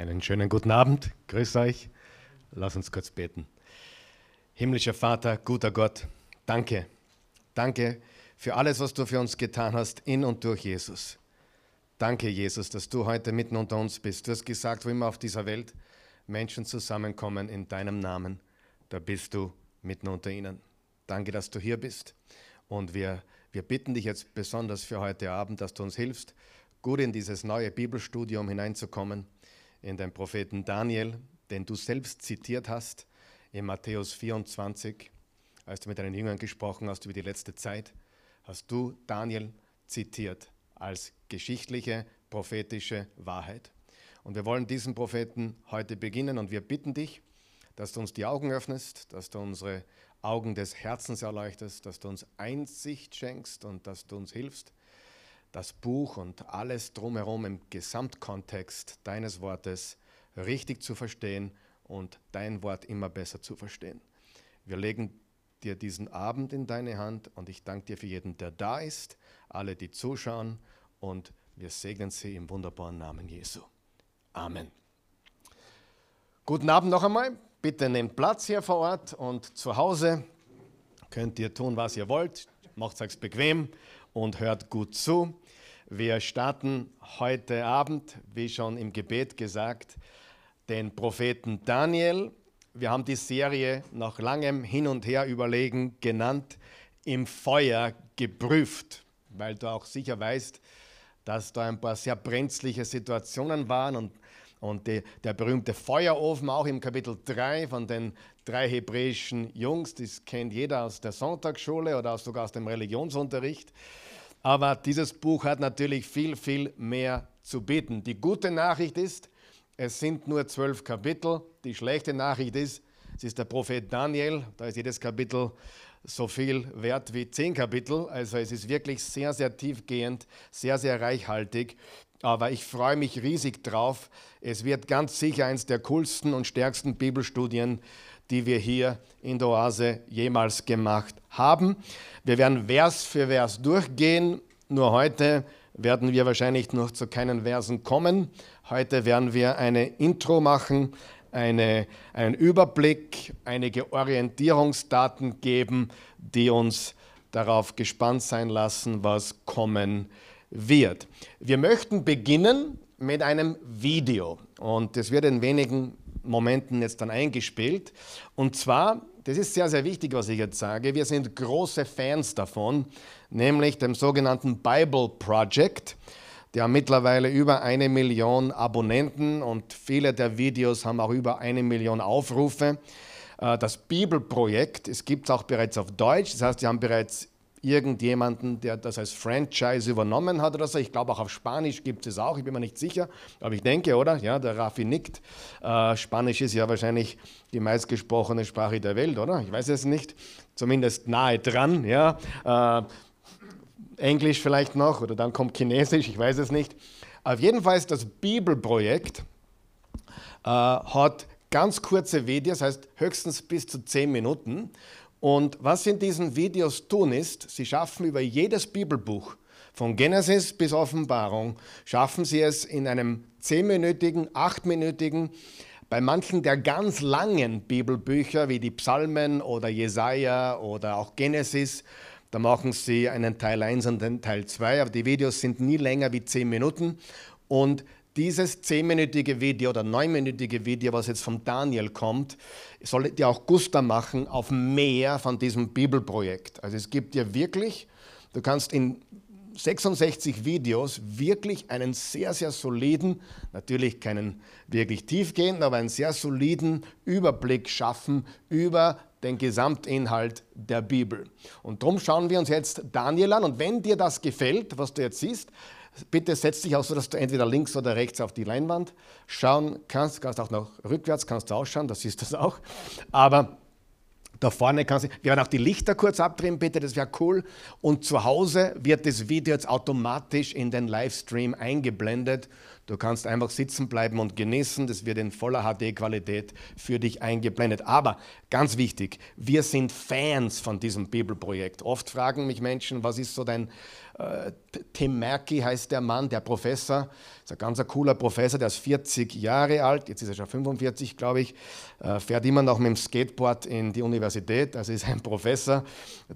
Einen schönen guten Abend. Grüß euch. Lass uns kurz beten. Himmlischer Vater, guter Gott, danke. Danke für alles, was du für uns getan hast, in und durch Jesus. Danke, Jesus, dass du heute mitten unter uns bist. Du hast gesagt, wo immer auf dieser Welt Menschen zusammenkommen in deinem Namen, da bist du mitten unter ihnen. Danke, dass du hier bist. Und wir, wir bitten dich jetzt besonders für heute Abend, dass du uns hilfst, gut in dieses neue Bibelstudium hineinzukommen, in den Propheten Daniel, den du selbst zitiert hast in Matthäus 24, als du mit deinen Jüngern gesprochen hast über die letzte Zeit, hast du Daniel zitiert als geschichtliche, prophetische Wahrheit. Und wir wollen diesen Propheten heute beginnen und wir bitten dich, dass du uns die Augen öffnest, dass du unsere Augen des Herzens erleuchtest, dass du uns Einsicht schenkst und dass du uns hilfst, das Buch und alles drumherum im Gesamtkontext deines Wortes richtig zu verstehen und dein Wort immer besser zu verstehen. Wir legen dir diesen Abend in deine Hand und ich danke dir für jeden, der da ist, alle, die zuschauen und wir segnen sie im wunderbaren Namen Jesu. Amen. Guten Abend noch einmal. Bitte nehmt Platz hier vor Ort und zu Hause könnt ihr tun, was ihr wollt. Macht es bequem und hört gut zu. Wir starten heute Abend, wie schon im Gebet gesagt, den Propheten Daniel. Wir haben die Serie nach langem Hin und Her überlegen genannt, im Feuer geprüft, weil du auch sicher weißt, dass da ein paar sehr brenzliche Situationen waren und, und die, der berühmte Feuerofen auch im Kapitel 3 von den drei hebräischen Jungs, das kennt jeder aus der Sonntagsschule oder sogar aus dem Religionsunterricht. Aber dieses Buch hat natürlich viel, viel mehr zu bieten. Die gute Nachricht ist, es sind nur zwölf Kapitel. Die schlechte Nachricht ist, es ist der Prophet Daniel. Da ist jedes Kapitel so viel wert wie zehn Kapitel. Also es ist wirklich sehr, sehr tiefgehend, sehr, sehr reichhaltig. Aber ich freue mich riesig drauf. Es wird ganz sicher eines der coolsten und stärksten Bibelstudien, die wir hier in der Oase jemals gemacht haben. Wir werden Vers für Vers durchgehen. Nur heute werden wir wahrscheinlich noch zu keinen Versen kommen. Heute werden wir eine Intro machen, eine, einen Überblick, einige Orientierungsdaten geben, die uns darauf gespannt sein lassen, was kommen wird. Wir möchten beginnen mit einem Video und das wird in wenigen Momenten jetzt dann eingespielt. Und zwar, das ist sehr, sehr wichtig, was ich jetzt sage, wir sind große Fans davon, nämlich dem sogenannten Bible Project. Die haben mittlerweile über eine Million Abonnenten und viele der Videos haben auch über eine Million Aufrufe. Äh, das Bibelprojekt, es gibt es auch bereits auf Deutsch, das heißt, die haben bereits irgendjemanden, der das als Franchise übernommen hat oder so. Ich glaube, auch auf Spanisch gibt es auch, ich bin mir nicht sicher, aber ich denke, oder? Ja, der Raffi nickt. Äh, Spanisch ist ja wahrscheinlich die meistgesprochene Sprache der Welt, oder? Ich weiß es nicht. Zumindest nahe dran, ja. Äh, Englisch vielleicht noch oder dann kommt Chinesisch, ich weiß es nicht. Auf jeden Fall ist das Bibelprojekt äh, hat ganz kurze Videos, heißt höchstens bis zu zehn Minuten. Und was sie in diesen Videos tun ist, sie schaffen über jedes Bibelbuch, von Genesis bis Offenbarung, schaffen sie es in einem zehnminütigen, achtminütigen, bei manchen der ganz langen Bibelbücher wie die Psalmen oder Jesaja oder auch Genesis, da machen sie einen Teil 1 und einen Teil 2, aber die Videos sind nie länger wie 10 Minuten. Und dieses 10-minütige Video oder 9-minütige Video, was jetzt von Daniel kommt, soll dir auch Guster machen auf mehr von diesem Bibelprojekt. Also es gibt dir wirklich, du kannst in 66 Videos wirklich einen sehr, sehr soliden, natürlich keinen wirklich tiefgehenden, aber einen sehr soliden Überblick schaffen über den Gesamtinhalt der Bibel. Und darum schauen wir uns jetzt Daniel an. Und wenn dir das gefällt, was du jetzt siehst, bitte setz dich auch so, dass du entweder links oder rechts auf die Leinwand schauen kannst. Kannst auch noch rückwärts, kannst du ausschauen, das siehst du auch. Aber da vorne kannst du, wir werden auch die Lichter kurz abdrehen, bitte, das wäre cool. Und zu Hause wird das Video jetzt automatisch in den Livestream eingeblendet. Du kannst einfach sitzen bleiben und genießen. Das wird in voller HD-Qualität für dich eingeblendet. Aber ganz wichtig, wir sind Fans von diesem Bibelprojekt. Oft fragen mich Menschen, was ist so dein Tim Merki heißt der Mann, der Professor, ist ein ganz cooler Professor, der ist 40 Jahre alt, jetzt ist er schon 45, glaube ich, äh, fährt immer noch mit dem Skateboard in die Universität, also ist ein Professor,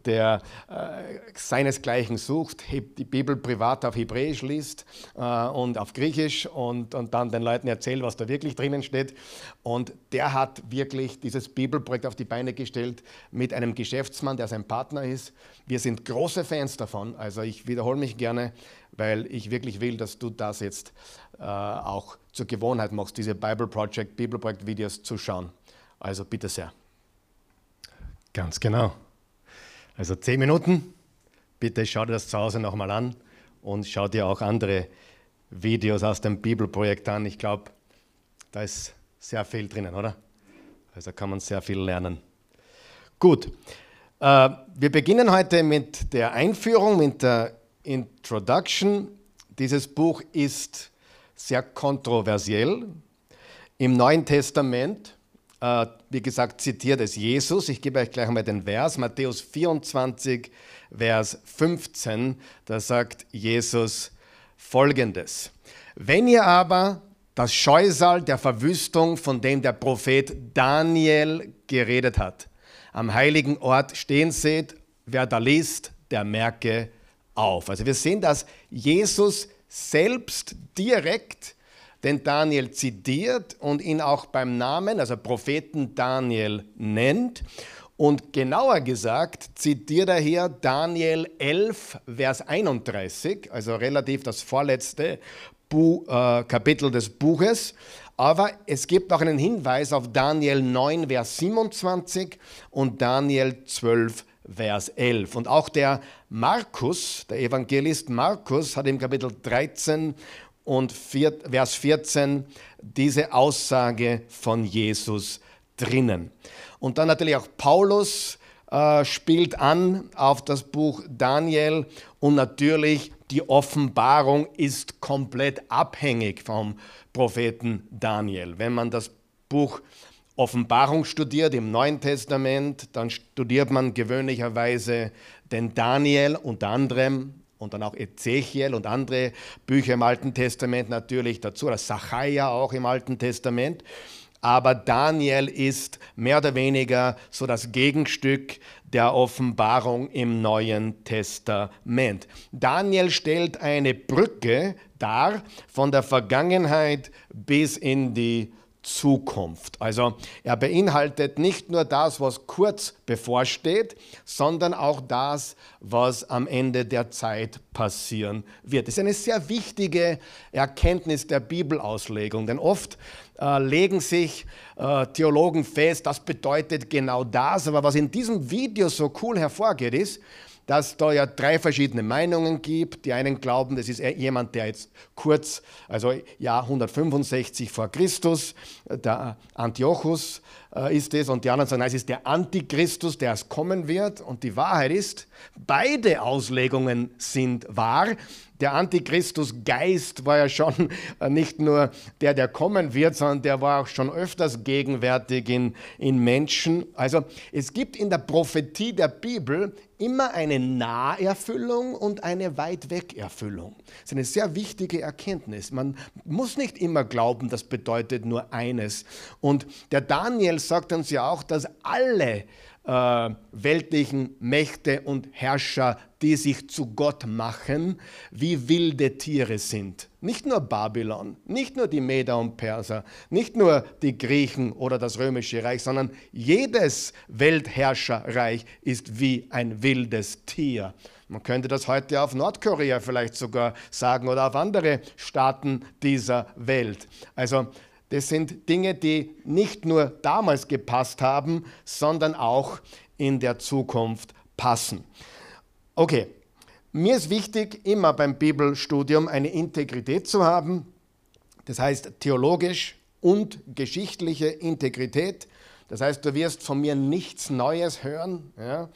der äh, seinesgleichen sucht, die Bibel privat auf Hebräisch liest und auf Griechisch und, und dann den Leuten erzählt, was da wirklich drinnen steht. Und der hat wirklich dieses Bibelprojekt auf die Beine gestellt mit einem Geschäftsmann, der sein Partner ist. Wir sind große Fans davon, also ich wiederhole mich gerne, weil ich wirklich will, dass du das jetzt äh, auch zur Gewohnheit machst, diese Bible Project, Bibelprojekt Videos zu schauen. Also bitte sehr. Ganz genau. Also zehn Minuten. Bitte schau dir das zu Hause nochmal an und schau dir auch andere Videos aus dem Bibelprojekt an. Ich glaube, da ist sehr viel drinnen, oder? Also kann man sehr viel lernen. Gut, äh, wir beginnen heute mit der Einführung, mit der Introduction. Dieses Buch ist sehr kontroversiell. Im Neuen Testament, äh, wie gesagt, zitiert es Jesus. Ich gebe euch gleich mal den Vers, Matthäus 24, Vers 15. Da sagt Jesus folgendes. Wenn ihr aber das Scheusal der Verwüstung, von dem der Prophet Daniel geredet hat, am heiligen Ort stehen seht, wer da liest, der merke auf. Also wir sehen, dass Jesus selbst direkt den Daniel zitiert und ihn auch beim Namen, also Propheten Daniel nennt. Und genauer gesagt zitiert er hier Daniel 11, Vers 31, also relativ das vorletzte Bu äh, Kapitel des Buches. Aber es gibt auch einen Hinweis auf Daniel 9, Vers 27 und Daniel 12, Vers 11. Und auch der Markus, der Evangelist Markus, hat im Kapitel 13 und 4, Vers 14 diese Aussage von Jesus drinnen. Und dann natürlich auch Paulus äh, spielt an auf das Buch Daniel und natürlich die Offenbarung ist komplett abhängig vom Propheten Daniel. Wenn man das Buch Offenbarung studiert im Neuen Testament, dann studiert man gewöhnlicherweise den Daniel unter anderem und dann auch Ezechiel und andere Bücher im Alten Testament natürlich dazu, oder Sacharja auch im Alten Testament. Aber Daniel ist mehr oder weniger so das Gegenstück der Offenbarung im Neuen Testament. Daniel stellt eine Brücke dar von der Vergangenheit bis in die Zukunft. Also er beinhaltet nicht nur das, was kurz bevorsteht, sondern auch das, was am Ende der Zeit passieren wird. Das ist eine sehr wichtige Erkenntnis der Bibelauslegung, denn oft äh, legen sich äh, Theologen fest, das bedeutet genau das, aber was in diesem Video so cool hervorgeht, ist, dass da ja drei verschiedene Meinungen gibt. Die einen glauben, das ist jemand, der jetzt kurz, also Jahr 165 vor Christus, der Antiochus äh, ist es, und die anderen sagen, nein, es ist der Antichristus, der es kommen wird. Und die Wahrheit ist, beide Auslegungen sind wahr. Der Antichristus-Geist war ja schon äh, nicht nur der, der kommen wird, sondern der war auch schon öfters gegenwärtig in, in Menschen. Also es gibt in der Prophetie der Bibel immer eine Naherfüllung und eine Weit-Weg-Erfüllung. Das ist eine sehr wichtige Erkenntnis. Man muss nicht immer glauben, das bedeutet nur eines. Und der Daniel sagt uns ja auch, dass alle äh, weltlichen Mächte und Herrscher, die sich zu Gott machen, wie wilde Tiere sind. Nicht nur Babylon, nicht nur die Meder und Perser, nicht nur die Griechen oder das römische Reich, sondern jedes Weltherrscherreich ist wie ein wildes Tier. Man könnte das heute auf Nordkorea vielleicht sogar sagen oder auf andere Staaten dieser Welt. Also das sind Dinge, die nicht nur damals gepasst haben, sondern auch in der Zukunft passen. Okay, mir ist wichtig, immer beim Bibelstudium eine Integrität zu haben. Das heißt theologisch und geschichtliche Integrität. Das heißt, du wirst von mir nichts Neues hören. Ja?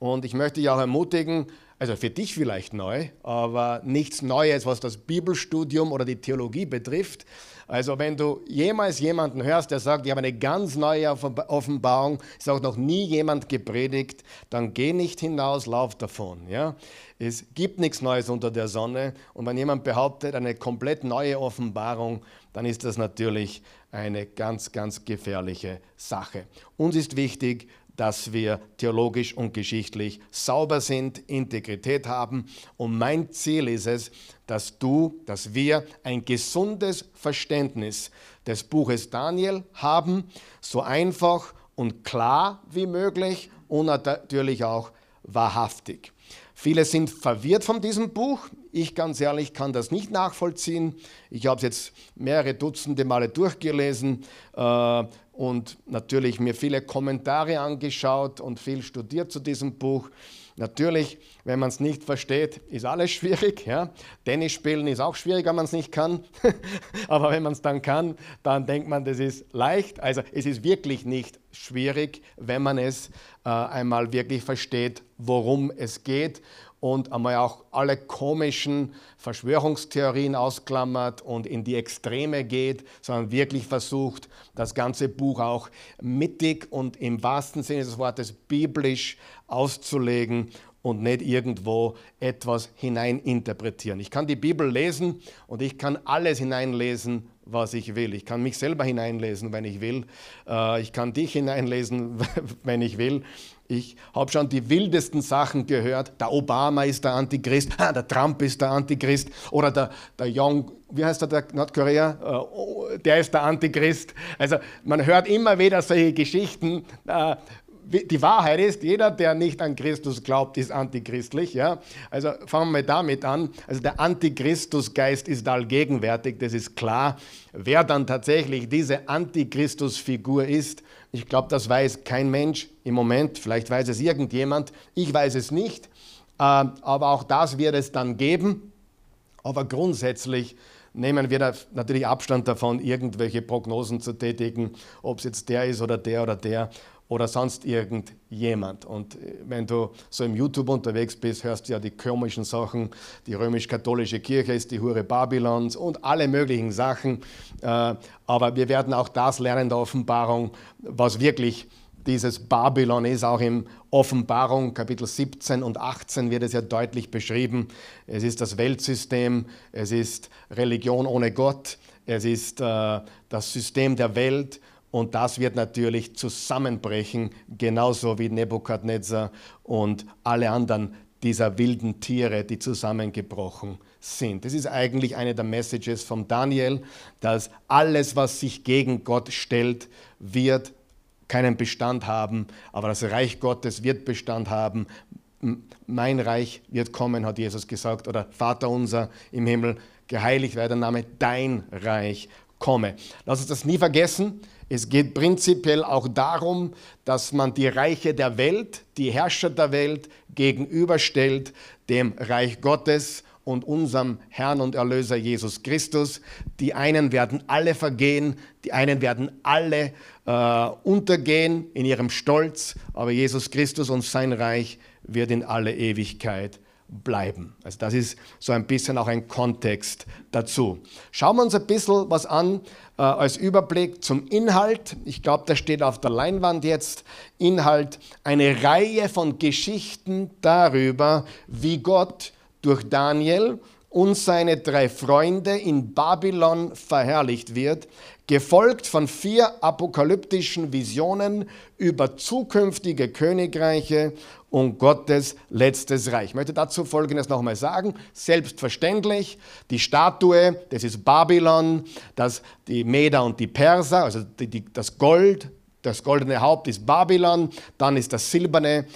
Und ich möchte dich auch ermutigen, Also für dich vielleicht neu, aber nichts Neues, was das Bibelstudium oder die Theologie betrifft. Also wenn du jemals jemanden hörst, der sagt, ich habe eine ganz neue Offenbarung, ist auch noch nie jemand gepredigt, dann geh nicht hinaus, lauf davon. Ja? Es gibt nichts Neues unter der Sonne und wenn jemand behauptet, eine komplett neue Offenbarung, dann ist das natürlich eine ganz, ganz gefährliche Sache. Uns ist wichtig, dass wir theologisch und geschichtlich sauber sind, Integrität haben. Und mein Ziel ist es, dass du, dass wir ein gesundes Verständnis des Buches Daniel haben, so einfach und klar wie möglich und natürlich auch wahrhaftig. Viele sind verwirrt von diesem Buch. Ich ganz ehrlich kann das nicht nachvollziehen. Ich habe es jetzt mehrere Dutzende Male durchgelesen äh, und natürlich mir viele Kommentare angeschaut und viel studiert zu diesem Buch. Natürlich, wenn man es nicht versteht, ist alles schwierig. Ja? Tennis spielen ist auch schwierig, wenn man es nicht kann. Aber wenn man es dann kann, dann denkt man, das ist leicht. Also es ist wirklich nicht schwierig, wenn man es äh, einmal wirklich versteht, worum es geht und einmal auch alle komischen Verschwörungstheorien ausklammert und in die Extreme geht, sondern wirklich versucht, das ganze Buch auch mittig und im wahrsten Sinne des Wortes biblisch auszulegen und nicht irgendwo etwas hineininterpretieren. Ich kann die Bibel lesen und ich kann alles hineinlesen, was ich will. Ich kann mich selber hineinlesen, wenn ich will. Äh, ich kann dich hineinlesen, wenn ich will. Ich habe schon die wildesten Sachen gehört. Der Obama ist der Antichrist, der Trump ist der Antichrist oder der, der Young, wie heißt der, der Nordkorea? Äh, oh, der ist der Antichrist. Also man hört immer wieder solche Geschichten. Äh, die Wahrheit ist, jeder, der nicht an Christus glaubt, ist antichristlich. Ja? Also fangen wir damit an. Also der Antichristusgeist ist allgegenwärtig, das ist klar. Wer dann tatsächlich diese Antichristusfigur ist, ich glaube, das weiß kein Mensch im Moment. Vielleicht weiß es irgendjemand. Ich weiß es nicht. Ähm, aber auch das wird es dann geben. Aber grundsätzlich nehmen wir natürlich Abstand davon, irgendwelche Prognosen zu tätigen, ob es jetzt der ist oder der oder der oder sonst irgendjemand. Und äh, wenn du so im YouTube unterwegs bist, hörst du ja die komischen Sachen, die römisch-katholische Kirche ist die Hure Babylons und alle möglichen Sachen. Äh, aber wir werden auch das lernen der Offenbarung, was wirklich dieses Babylon ist. Auch in Offenbarung Kapitel 17 und 18 wird es ja deutlich beschrieben. Es ist das Weltsystem, es ist Religion ohne Gott, es ist äh, das System der Welt und das wird natürlich zusammenbrechen, genauso wie Nebukadnezar und alle anderen dieser wilden Tiere, die zusammengebrochen sind. Das ist eigentlich eine der Messages von Daniel, dass alles, was sich gegen Gott stellt, wird keinen Bestand haben, aber das Reich Gottes wird Bestand haben. Mein Reich wird kommen, hat Jesus gesagt, oder Vater unser im Himmel, geheiligt werde der Name, dein Reich komme. Lass uns das nie vergessen. Es geht prinzipiell auch darum, dass man die Reiche der Welt, die Herrscher der Welt gegenüberstellt dem Reich Gottes und unserem Herrn und Erlöser Jesus Christus. Die einen werden alle vergehen, die einen werden alle äh, untergehen in ihrem Stolz, aber Jesus Christus und sein Reich wird in alle Ewigkeit bleiben. Also das ist so ein bisschen auch ein Kontext dazu. Schauen wir uns ein bisschen was an äh, als Überblick zum Inhalt. Ich glaube, das steht auf der Leinwand jetzt. Inhalt, eine Reihe von Geschichten darüber, wie Gott durch Daniel und seine drei Freunde in Babylon verherrlicht wird, gefolgt von vier apokalyptischen Visionen über zukünftige Königreiche und Gottes letztes Reich. Ich möchte dazu Folgendes nochmal sagen. Selbstverständlich, die Statue, das ist Babylon, das, die Meder und die Perser, also die, die, das Gold, das goldene Haupt ist Babylon, dann ist das silberne,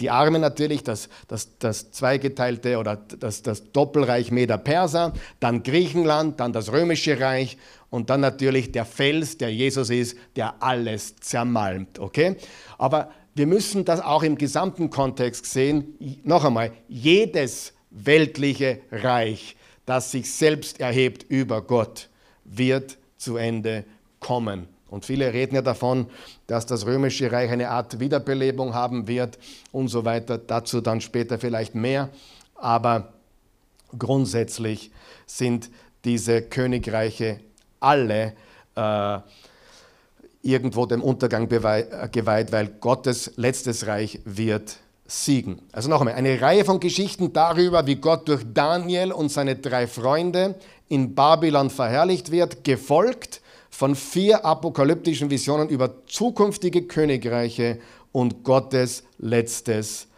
die Arme natürlich, das, das, das zweigeteilte oder das, das Doppelreich Meder-Perser, dann Griechenland, dann das römische Reich und dann natürlich der Fels, der Jesus ist, der alles zermalmt. Okay? Aber wir müssen das auch im gesamten Kontext sehen. Noch einmal, jedes weltliche Reich, das sich selbst erhebt über Gott, wird zu Ende kommen Und viele reden ja davon, dass das römische Reich eine Art Wiederbelebung haben wird und so weiter. Dazu dann später vielleicht mehr. Aber grundsätzlich sind diese Königreiche alle äh, irgendwo dem Untergang geweiht, weil Gottes letztes Reich wird siegen. Also noch einmal, eine Reihe von Geschichten darüber, wie Gott durch Daniel und seine drei Freunde in Babylon verherrlicht wird, gefolgt von vier apokalyptischen Visionen über zukünftige Königreiche und Gottes letztes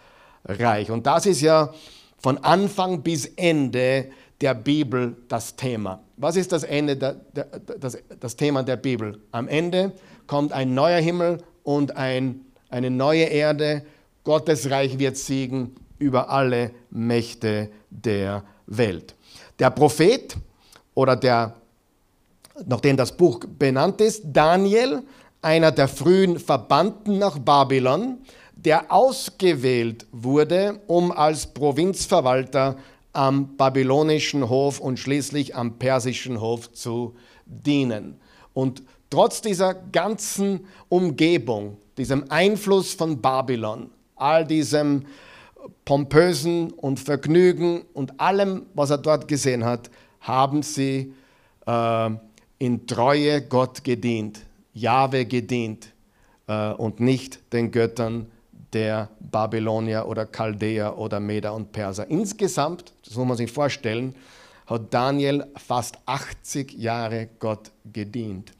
Reich. Und das ist ja von Anfang bis Ende der Bibel das Thema. Was ist das Ende, der, der, das, das Thema der Bibel? Am Ende kommt ein neuer Himmel und ein, eine neue Erde. Gottes Reich wird siegen über alle Mächte der Welt. Der Prophet oder der, nachdem das Buch benannt ist, Daniel, einer der frühen Verbannten nach Babylon, der ausgewählt wurde, um als Provinzverwalter am babylonischen Hof und schließlich am persischen Hof zu dienen. Und trotz dieser ganzen Umgebung, diesem Einfluss von Babylon, all diesem pompösen und Vergnügen und allem, was er dort gesehen hat, haben sie äh, in Treue Gott gedient, Jahwe gedient äh, und nicht den Göttern der Babylonier oder Chaldäer oder Meder und Perser. Insgesamt, das muss man sich vorstellen, hat Daniel fast 80 Jahre Gott gedient.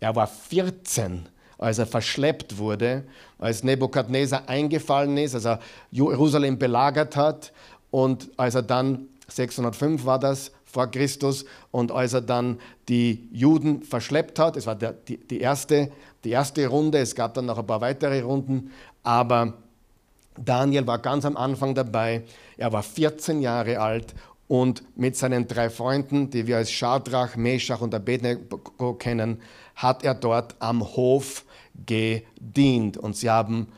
Er war 14, als er verschleppt wurde, als Nebukadnezar eingefallen ist, als er Jerusalem belagert hat und als er dann, 605 war das, vor Christus, und als er dann die Juden verschleppt hat, es war der, die, die, erste, die erste Runde, es gab dann noch ein paar weitere Runden, aber Daniel war ganz am Anfang dabei. Er war 14 Jahre alt und mit seinen drei Freunden, die wir als Schadrach, Meshach und Abednego kennen, hat er dort am Hof gedient. Und sie haben,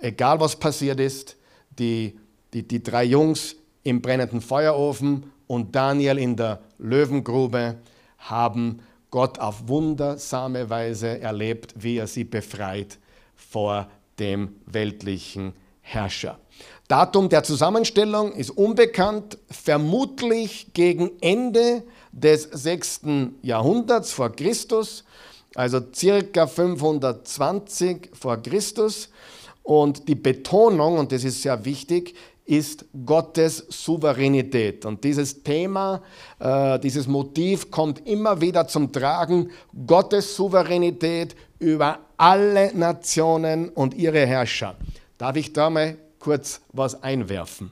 egal was passiert ist, die, die, die drei Jungs im brennenden Feuerofen und Daniel in der Löwengrube haben Gott auf wundersame Weise erlebt, wie er sie befreit vor dem weltlichen Herrscher. Datum der Zusammenstellung ist unbekannt, vermutlich gegen Ende des 6. Jahrhunderts vor Christus, also circa 520 vor Christus. Und die Betonung, und das ist sehr wichtig, ist Gottes Souveränität. Und dieses Thema, äh, dieses Motiv kommt immer wieder zum Tragen. Gottes Souveränität über alle Nationen und ihre Herrscher. Darf ich da mal kurz was einwerfen?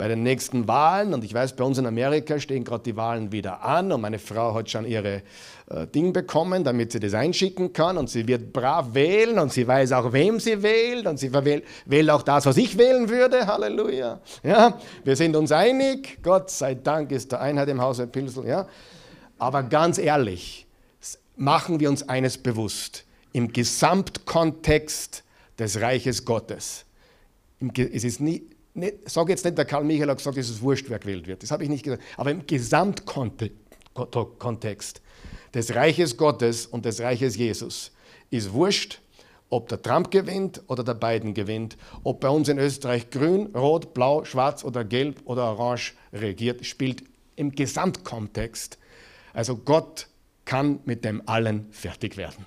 Bei den nächsten Wahlen, und ich weiß, bei uns in Amerika stehen gerade die Wahlen wieder an und meine Frau hat schon ihre äh, Ding bekommen, damit sie das einschicken kann und sie wird brav wählen und sie weiß auch, wem sie wählt und sie wählt auch das, was ich wählen würde. Halleluja. Ja, wir sind uns einig. Gott sei Dank ist der Einheit im Hause Pilsel. Ja. Aber ganz ehrlich, machen wir uns eines bewusst. Im Gesamtkontext des Reiches Gottes. Es ist nie, nicht, sag jetzt nicht, der Karl Michael hat gesagt, es ist wurscht, wer gewählt wird. Das habe ich nicht gesagt. Aber im Gesamtkontext des Reiches Gottes und des Reiches Jesus ist wurscht, ob der Trump gewinnt oder der Biden gewinnt, ob bei uns in Österreich grün, rot, blau, schwarz oder gelb oder orange regiert, spielt im Gesamtkontext. Also Gott kann mit dem allen fertig werden.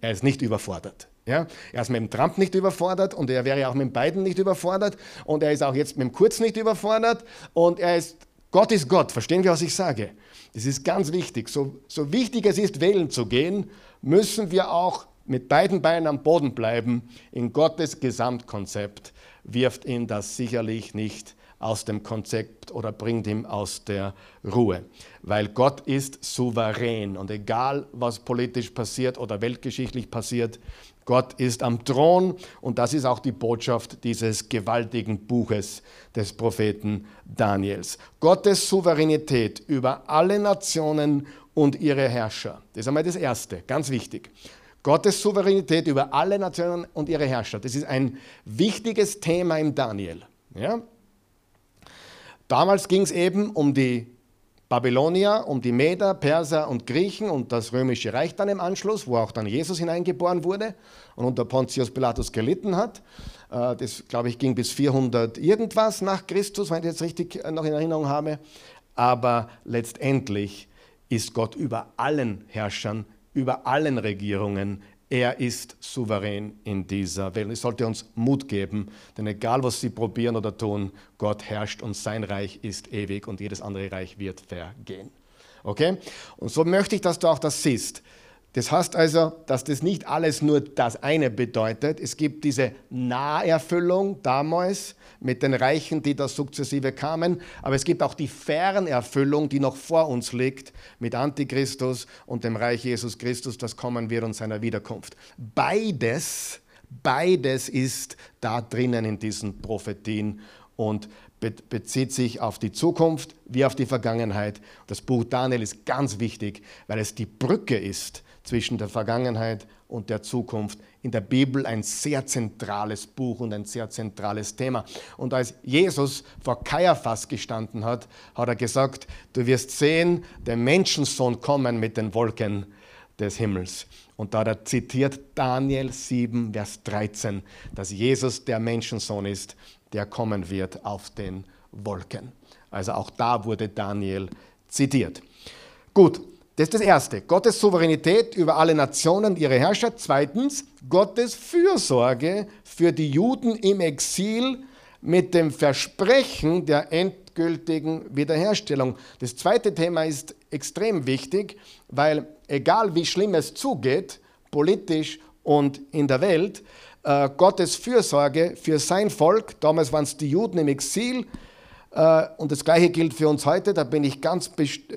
Er ist nicht überfordert. Ja, er ist mit dem Trump nicht überfordert und er wäre auch mit dem Biden nicht überfordert und er ist auch jetzt mit dem Kurz nicht überfordert und er ist, Gott ist Gott, verstehen wir, was ich sage? Das ist ganz wichtig. So, so wichtig es ist, wählen zu gehen, müssen wir auch mit beiden Beinen am Boden bleiben. In Gottes Gesamtkonzept wirft ihn das sicherlich nicht aus dem Konzept oder bringt ihn aus der Ruhe. Weil Gott ist souverän und egal was politisch passiert oder weltgeschichtlich passiert, Gott ist am Thron und das ist auch die Botschaft dieses gewaltigen Buches des Propheten Daniels. Gottes Souveränität über alle Nationen und ihre Herrscher. Das ist einmal das Erste, ganz wichtig. Gottes Souveränität über alle Nationen und ihre Herrscher. Das ist ein wichtiges Thema im Daniel. Ja? Damals ging es eben um die Babylonier, um die Meder, Perser und Griechen und das römische Reich dann im Anschluss, wo auch dann Jesus hineingeboren wurde und unter Pontius Pilatus gelitten hat. Äh, das, glaube ich, ging bis 400 irgendwas nach Christus, wenn ich das richtig äh, noch in Erinnerung habe. Aber letztendlich ist Gott über allen Herrschern, über allen Regierungen. Er ist souverän in dieser Welt. Es sollte uns Mut geben, denn egal was sie probieren oder tun, Gott herrscht und sein Reich ist ewig und jedes andere Reich wird vergehen. Okay? Und so möchte ich, dass du auch das siehst. Das heißt also, dass das nicht alles nur das eine bedeutet. Es gibt diese Naherfüllung damals mit den Reichen, die da sukzessive kamen, aber es gibt auch die Fernerfüllung, die noch vor uns liegt mit Antichristus und dem Reich Jesus Christus, das kommen wird und seiner Wiederkunft. Beides, beides ist da drinnen in diesen Prophetien und bezieht sich auf die Zukunft wie auf die Vergangenheit. Das Buch Daniel ist ganz wichtig, weil es die Brücke ist zwischen der Vergangenheit und der Zukunft. In der Bibel ein sehr zentrales Buch und ein sehr zentrales Thema. Und als Jesus vor Kaiaphas gestanden hat, hat er gesagt, du wirst sehen, der Menschensohn kommen mit den Wolken des Himmels. Und da hat er zitiert Daniel 7, Vers 13, dass Jesus der Menschensohn ist, der kommen wird auf den Wolken. Also auch da wurde Daniel zitiert. Gut, das ist das Erste. Gottes Souveränität über alle Nationen, ihre Herrscher. Zweitens, Gottes Fürsorge für die Juden im Exil mit dem Versprechen der endgültigen Wiederherstellung. Das zweite Thema ist extrem wichtig, weil egal wie schlimm es zugeht, politisch und in der Welt, äh, Gottes Fürsorge für sein Volk, damals waren es die Juden im Exil, und das Gleiche gilt für uns heute, da bin ich ganz,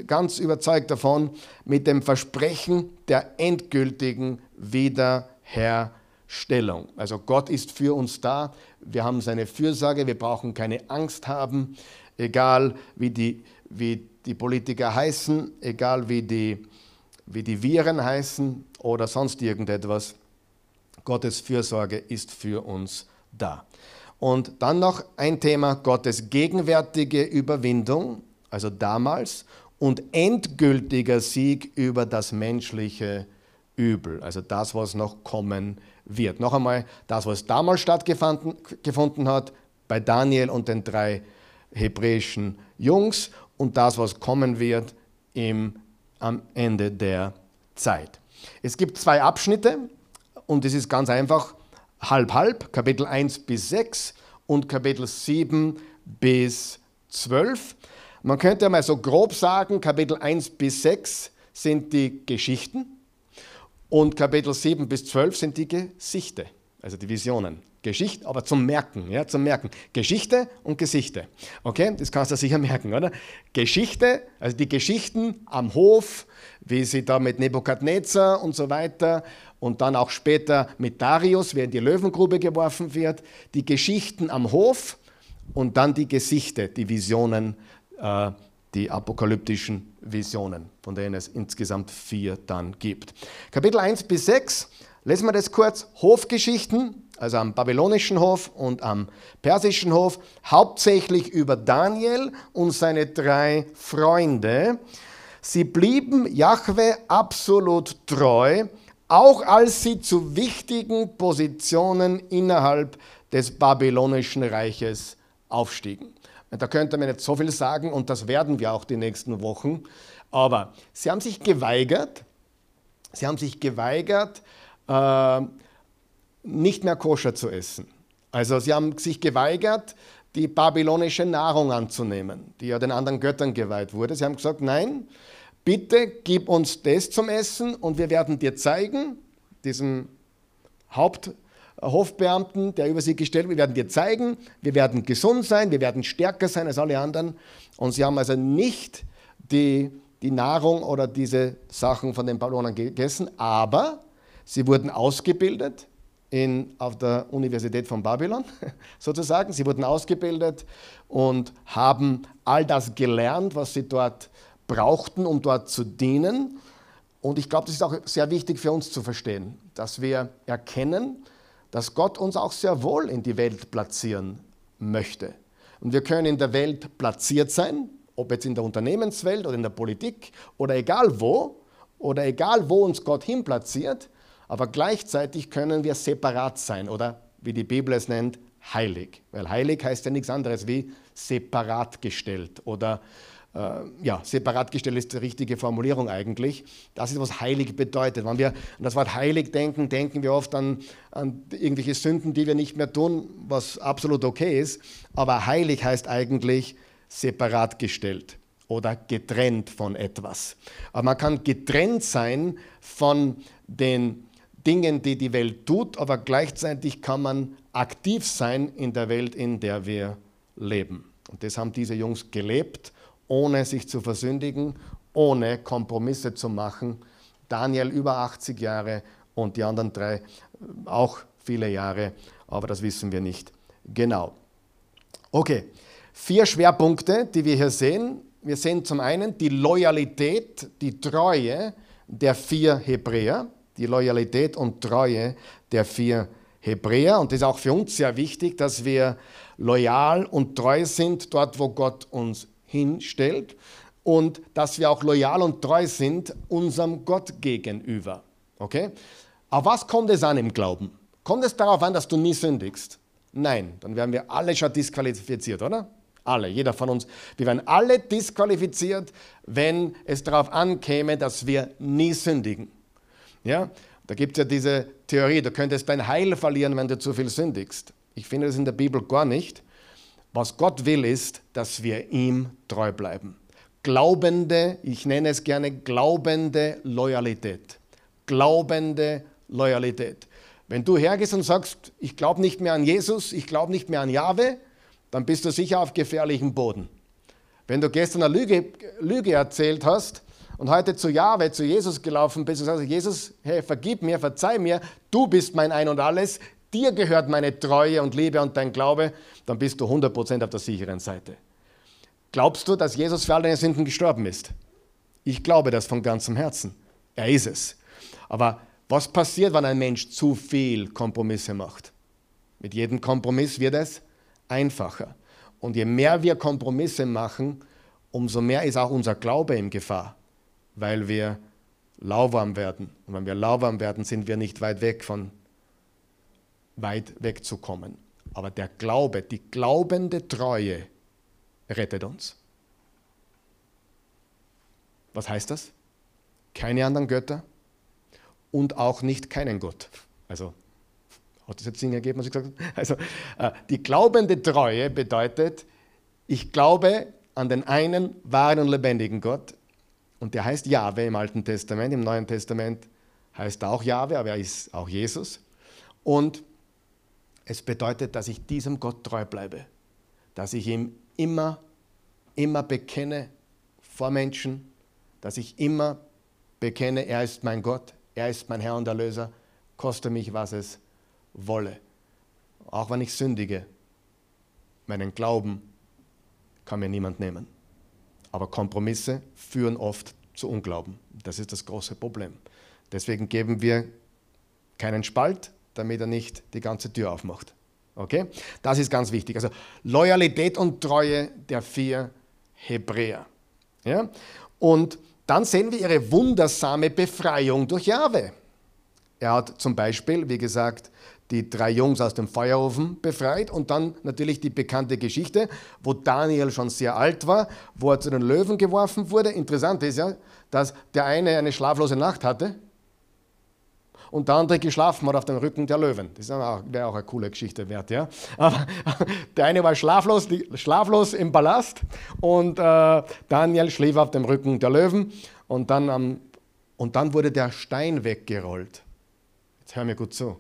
ganz überzeugt davon, mit dem Versprechen der endgültigen Wiederherstellung. Also Gott ist für uns da, wir haben seine Fürsorge, wir brauchen keine Angst haben, egal wie die, wie die Politiker heißen, egal wie die, wie die Viren heißen oder sonst irgendetwas. Gottes Fürsorge ist für uns da. Und dann noch ein Thema, Gottes gegenwärtige Überwindung, also damals, und endgültiger Sieg über das menschliche Übel, also das, was noch kommen wird. Noch einmal, das, was damals stattgefunden hat, bei Daniel und den drei hebräischen Jungs, und das, was kommen wird im, am Ende der Zeit. Es gibt zwei Abschnitte und es ist ganz einfach halb halb, Kapitel 1 bis 6 und Kapitel 7 bis 12. Man könnte mal so grob sagen, Kapitel 1 bis 6 sind die Geschichten und Kapitel 7 bis 12 sind die Gesichte, also die Visionen. Geschichte, aber zum Merken, ja, zum Merken. Geschichte und Gesichte. Okay, das kannst du sicher merken, oder? Geschichte, also die Geschichten am Hof, wie sie da mit Nebukadnezar und so weiter und dann auch später mit Darius, wer in die Löwengrube geworfen wird, die Geschichten am Hof und dann die Gesichter, die Visionen, äh, die apokalyptischen Visionen, von denen es insgesamt vier dann gibt. Kapitel 1 bis 6, lesen wir das kurz, Hofgeschichten, also am babylonischen Hof und am persischen Hof, hauptsächlich über Daniel und seine drei Freunde. Sie blieben Jahwe absolut treu auch als sie zu wichtigen Positionen innerhalb des babylonischen Reiches aufstiegen. Da könnte man jetzt so viel sagen und das werden wir auch die nächsten Wochen. Aber sie haben sich geweigert, sie haben sich geweigert, äh, nicht mehr koscher zu essen. Also sie haben sich geweigert, die babylonische Nahrung anzunehmen, die ja den anderen Göttern geweiht wurde. Sie haben gesagt, nein, bitte gib uns das zum Essen und wir werden dir zeigen, diesem Haupthofbeamten, der über sie gestellt wird, wir werden dir zeigen, wir werden gesund sein, wir werden stärker sein als alle anderen. Und sie haben also nicht die, die Nahrung oder diese Sachen von den Babylonern gegessen, aber sie wurden ausgebildet in, auf der Universität von Babylon, sozusagen. Sie wurden ausgebildet und haben all das gelernt, was sie dort brauchten, um dort zu dienen. Und ich glaube, das ist auch sehr wichtig für uns zu verstehen, dass wir erkennen, dass Gott uns auch sehr wohl in die Welt platzieren möchte. Und wir können in der Welt platziert sein ob jetzt in der Unternehmenswelt oder in der Politik oder egal wo, oder egal wo uns Gott hinplatziert, aber gleichzeitig können wir separat sein oder wie die Bibel es nennt, heilig. Weil heilig heißt ja nichts anderes wie separat gestellt oder ja, separat gestellt ist die richtige Formulierung eigentlich. Das ist, was heilig bedeutet. Wenn wir an das Wort heilig denken, denken wir oft an, an irgendwelche Sünden, die wir nicht mehr tun, was absolut okay ist. Aber heilig heißt eigentlich separat gestellt oder getrennt von etwas. Aber man kann getrennt sein von den Dingen, die die Welt tut, aber gleichzeitig kann man aktiv sein in der Welt, in der wir leben. Und das haben diese Jungs gelebt, ohne sich zu versündigen, ohne Kompromisse zu machen. Daniel über 80 Jahre und die anderen drei auch viele Jahre, aber das wissen wir nicht genau. Okay, vier Schwerpunkte, die wir hier sehen. Wir sehen zum einen die Loyalität, die Treue der vier Hebräer, die Loyalität und Treue der vier Hebräer. Und das ist auch für uns sehr wichtig, dass wir loyal und treu sind dort, wo Gott uns hinstellt und dass wir auch loyal und treu sind unserem Gott gegenüber. Okay? Auf was kommt es an im Glauben? Kommt es darauf an, dass du nie sündigst? Nein, dann wären wir alle schon disqualifiziert, oder? Alle, jeder von uns. Wir wären alle disqualifiziert, wenn es darauf ankäme, dass wir nie sündigen. Ja? Da gibt es ja diese Theorie, du könntest dein Heil verlieren, wenn du zu viel sündigst. Ich finde das in der Bibel gar nicht. Was Gott will, ist, dass wir ihm treu bleiben. Glaubende, ich nenne es gerne glaubende Loyalität. Glaubende Loyalität. Wenn du hergehst und sagst, ich glaube nicht mehr an Jesus, ich glaube nicht mehr an Jahwe, dann bist du sicher auf gefährlichem Boden. Wenn du gestern eine Lüge, Lüge erzählt hast und heute zu Jahwe, zu Jesus gelaufen bist und sagst, Jesus, hey, vergib mir, verzeih mir, du bist mein Ein und Alles, dir gehört meine Treue und Liebe und dein Glaube, dann bist du 100% auf der sicheren Seite. Glaubst du, dass Jesus für all deine Sünden gestorben ist? Ich glaube das von ganzem Herzen. Er ist es. Aber was passiert, wenn ein Mensch zu viel Kompromisse macht? Mit jedem Kompromiss wird es einfacher. Und je mehr wir Kompromisse machen, umso mehr ist auch unser Glaube in Gefahr, weil wir lauwarm werden. Und wenn wir lauwarm werden, sind wir nicht weit weg von weit wegzukommen. Aber der Glaube, die glaubende Treue rettet uns. Was heißt das? Keine anderen Götter und auch nicht keinen Gott. Also hat das jetzt Sinn ergeben, was ich gesagt habe? Also, äh, die glaubende Treue bedeutet, ich glaube an den einen wahren und lebendigen Gott. Und der heißt Jahwe im Alten Testament. Im Neuen Testament heißt er auch Jahwe, aber er ist auch Jesus. Und es bedeutet, dass ich diesem Gott treu bleibe. Dass ich ihm immer, immer bekenne vor Menschen. Dass ich immer bekenne, er ist mein Gott, er ist mein Herr und Erlöser. Koste mich, was es wolle. Auch wenn ich sündige, meinen Glauben kann mir niemand nehmen. Aber Kompromisse führen oft zu Unglauben. Das ist das große Problem. Deswegen geben wir keinen Spalt, damit er nicht die ganze Tür aufmacht. Okay? Das ist ganz wichtig. Also Loyalität und Treue der vier Hebräer. Ja? Und dann sehen wir ihre wundersame Befreiung durch Jahwe. Er hat zum Beispiel, wie gesagt, die drei Jungs aus dem Feuerofen befreit und dann natürlich die bekannte Geschichte, wo Daniel schon sehr alt war, wo er zu den Löwen geworfen wurde. Interessant ist ja, dass der eine eine schlaflose Nacht hatte und der andere geschlafen hat auf dem Rücken der Löwen. Das wäre auch eine coole Geschichte wert. Ja? Aber der eine war schlaflos, schlaflos im Palast und äh, Daniel schlief auf dem Rücken der Löwen und dann, ähm, und dann wurde der Stein weggerollt. Jetzt hör mir gut zu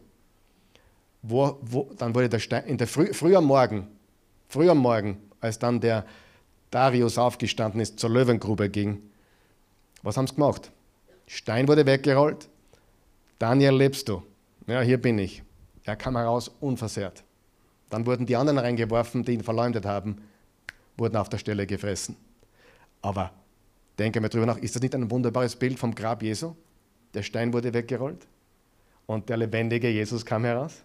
wo, wo, dann wurde der Stein, in der früh, früh am Morgen, früh am Morgen, als dann der Darius aufgestanden ist, zur Löwengrube ging, was haben sie gemacht? Stein wurde weggerollt. Daniel, lebst du? Ja, hier bin ich. Er kam heraus unversehrt. Dann wurden die anderen reingeworfen, die ihn verleumdet haben, wurden auf der Stelle gefressen. Aber denke mal drüber nach, ist das nicht ein wunderbares Bild vom Grab Jesu? Der Stein wurde weggerollt und der lebendige Jesus kam heraus.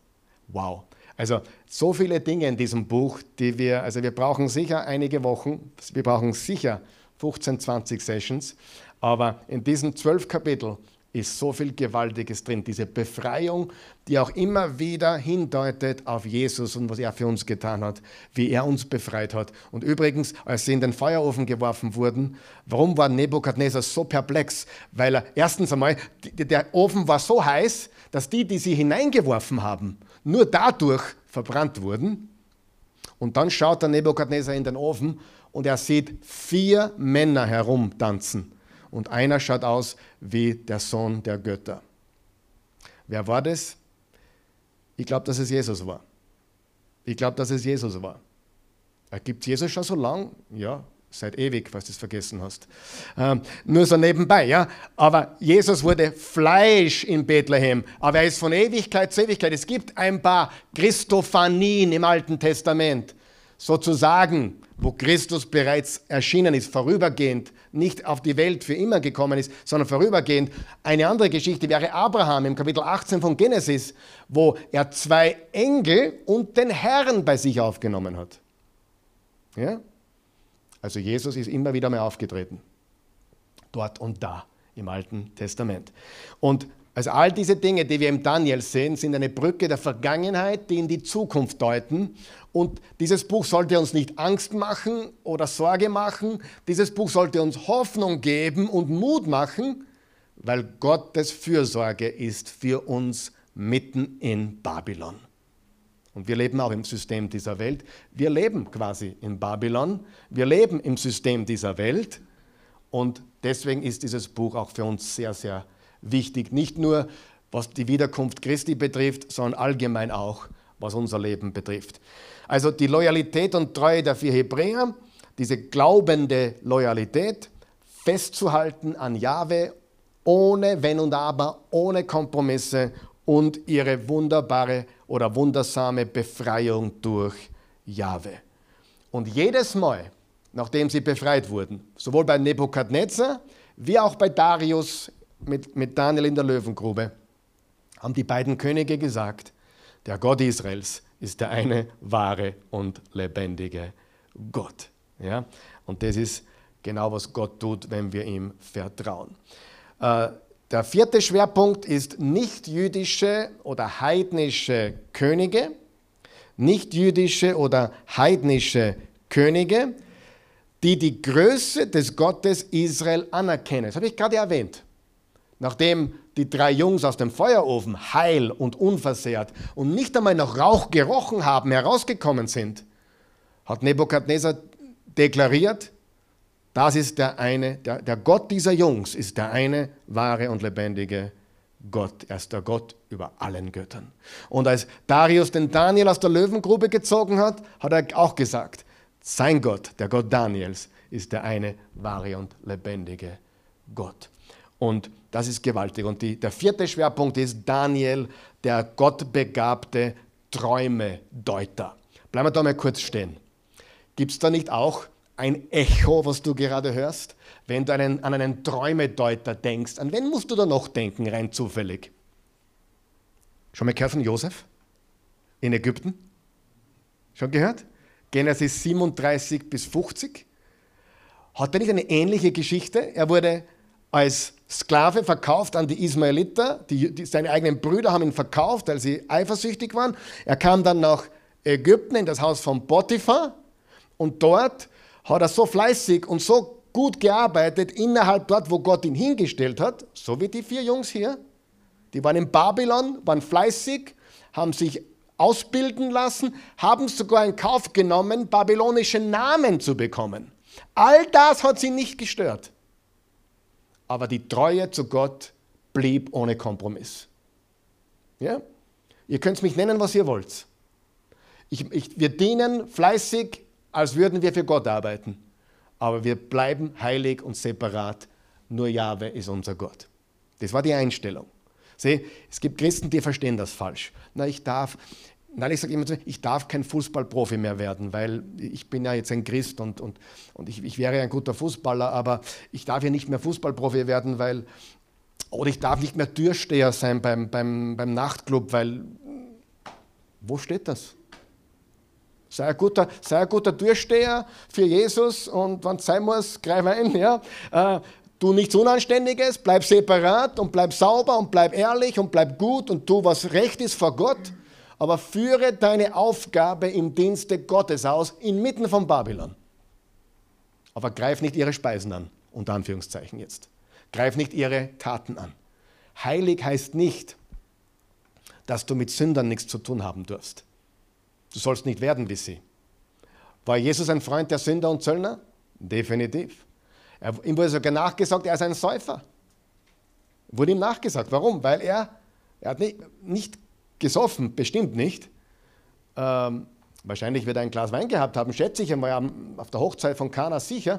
Wow. Also so viele Dinge in diesem Buch, die wir, also wir brauchen sicher einige Wochen, wir brauchen sicher 15, 20 Sessions, aber in diesen zwölf Kapiteln ist so viel Gewaltiges drin. Diese Befreiung, die auch immer wieder hindeutet auf Jesus und was er für uns getan hat, wie er uns befreit hat. Und übrigens, als sie in den Feuerofen geworfen wurden, warum war Nebukadnezar so perplex? Weil er erstens einmal, der Ofen war so heiß, dass die, die sie hineingeworfen haben, nur dadurch verbrannt wurden. Und dann schaut der Nebukadnezar in den Ofen und er sieht vier Männer herumtanzen und einer schaut aus wie der Sohn der Götter. Wer war das? Ich glaube, dass es Jesus war. Ich glaube, dass es Jesus war. Gibt es Jesus schon so lang? Ja, seit ewig, falls du es vergessen hast. Ähm, nur so nebenbei, ja. Aber Jesus wurde Fleisch in Bethlehem, aber er ist von Ewigkeit zu Ewigkeit. Es gibt ein paar Christophanien im Alten Testament, sozusagen, wo Christus bereits erschienen ist, vorübergehend, nicht auf die Welt für immer gekommen ist, sondern vorübergehend. Eine andere Geschichte wäre Abraham im Kapitel 18 von Genesis, wo er zwei Engel und den Herrn bei sich aufgenommen hat. Ja? Also Jesus ist immer wieder mal aufgetreten. Dort und da im Alten Testament. Und also all diese Dinge, die wir im Daniel sehen, sind eine Brücke der Vergangenheit, die in die Zukunft deuten. Und dieses Buch sollte uns nicht Angst machen oder Sorge machen. Dieses Buch sollte uns Hoffnung geben und Mut machen, weil Gottes Fürsorge ist für uns mitten in Babylon. Und wir leben auch im System dieser Welt. Wir leben quasi in Babylon. Wir leben im System dieser Welt. Und deswegen ist dieses Buch auch für uns sehr, sehr wichtig. Nicht nur, was die Wiederkunft Christi betrifft, sondern allgemein auch, was unser Leben betrifft. Also die Loyalität und Treue der vier Hebräer, diese glaubende Loyalität, festzuhalten an Jahwe, ohne Wenn und Aber, ohne Kompromisse und ihre wunderbare oder wundersame Befreiung durch Jahwe. Und jedes Mal, nachdem sie befreit wurden, sowohl bei Nebukadnezar wie auch bei Darius mit, mit Daniel in der Löwengrube, haben die beiden Könige gesagt, der Gott Israels ist der eine wahre und lebendige Gott. Ja? Und das ist genau, was Gott tut, wenn wir ihm vertrauen. Äh, der vierte Schwerpunkt ist nicht-jüdische oder heidnische Könige. Nicht-jüdische oder heidnische Könige, die die Größe des Gottes Israel anerkennen. Das habe ich gerade erwähnt. Nachdem die drei Jungs aus dem Feuerofen heil und unversehrt und nicht einmal nach Rauch gerochen haben, herausgekommen sind, hat Nebukadnezar deklariert, das ist der eine, der, der Gott dieser Jungs ist der eine wahre und lebendige Gott. Er ist der Gott über allen Göttern. Und als Darius den Daniel aus der Löwengrube gezogen hat, hat er auch gesagt, sein Gott, der Gott Daniels, ist der eine wahre und lebendige Gott. Und das ist gewaltig. Und die, der vierte Schwerpunkt ist Daniel, der gottbegabte Träumedeuter. Bleiben wir da mal kurz stehen. Gibt es da nicht auch ein Echo, was du gerade hörst? Wenn du einen, an einen Träumedeuter denkst, an wen musst du da noch denken, rein zufällig? Schon mal gehört von Josef in Ägypten? Schon gehört? Genesis 37 bis 50. Hat er nicht eine ähnliche Geschichte? Er wurde als Sklave verkauft an die Ismaeliter. Die, die, seine eigenen Brüder haben ihn verkauft, weil sie eifersüchtig waren. Er kam dann nach Ägypten in das Haus von Potiphar und dort hat er so fleißig und so gut gearbeitet innerhalb dort, wo Gott ihn hingestellt hat, so wie die vier Jungs hier. Die waren in Babylon, waren fleißig, haben sich ausbilden lassen, haben sogar in Kauf genommen, babylonische Namen zu bekommen. All das hat sie nicht gestört aber die Treue zu Gott blieb ohne Kompromiss. Ja? Ihr könnt mich nennen, was ihr wollt. Ich, ich, wir dienen fleißig, als würden wir für Gott arbeiten. Aber wir bleiben heilig und separat. Nur Jahwe ist unser Gott. Das war die Einstellung. Sieh, es gibt Christen, die verstehen das falsch. Na, ich darf, Nein, ich sage immer, ich darf kein Fußballprofi mehr werden, weil ich bin ja jetzt ein Christ und, und, und ich, ich wäre ein guter Fußballer, aber ich darf ja nicht mehr Fußballprofi werden, weil, oder ich darf nicht mehr Türsteher sein beim, beim, beim Nachtclub, weil Wo steht das? Sei ein guter, sei ein guter Durchsteher für Jesus und wenn es sein muss, greif ein. Ja? Äh, tu nichts Unanständiges, bleib separat und bleib sauber und bleib ehrlich und bleib gut und tu, was recht ist vor Gott. Aber führe deine Aufgabe im Dienste Gottes aus, inmitten von Babylon. Aber greif nicht ihre Speisen an, unter Anführungszeichen jetzt. Greif nicht ihre Taten an. Heilig heißt nicht, dass du mit Sündern nichts zu tun haben darfst. Du sollst nicht werden wie sie. War Jesus ein Freund der Sünder und Zöllner? Definitiv. Er, ihm wurde sogar nachgesagt, er ist ein Säufer. Wurde ihm nachgesagt. Warum? Weil er, er hat nicht, nicht gesoffen, bestimmt nicht. Ähm, wahrscheinlich wird er ein Glas Wein gehabt haben, schätze ich einmal, auf der Hochzeit von Kana sicher.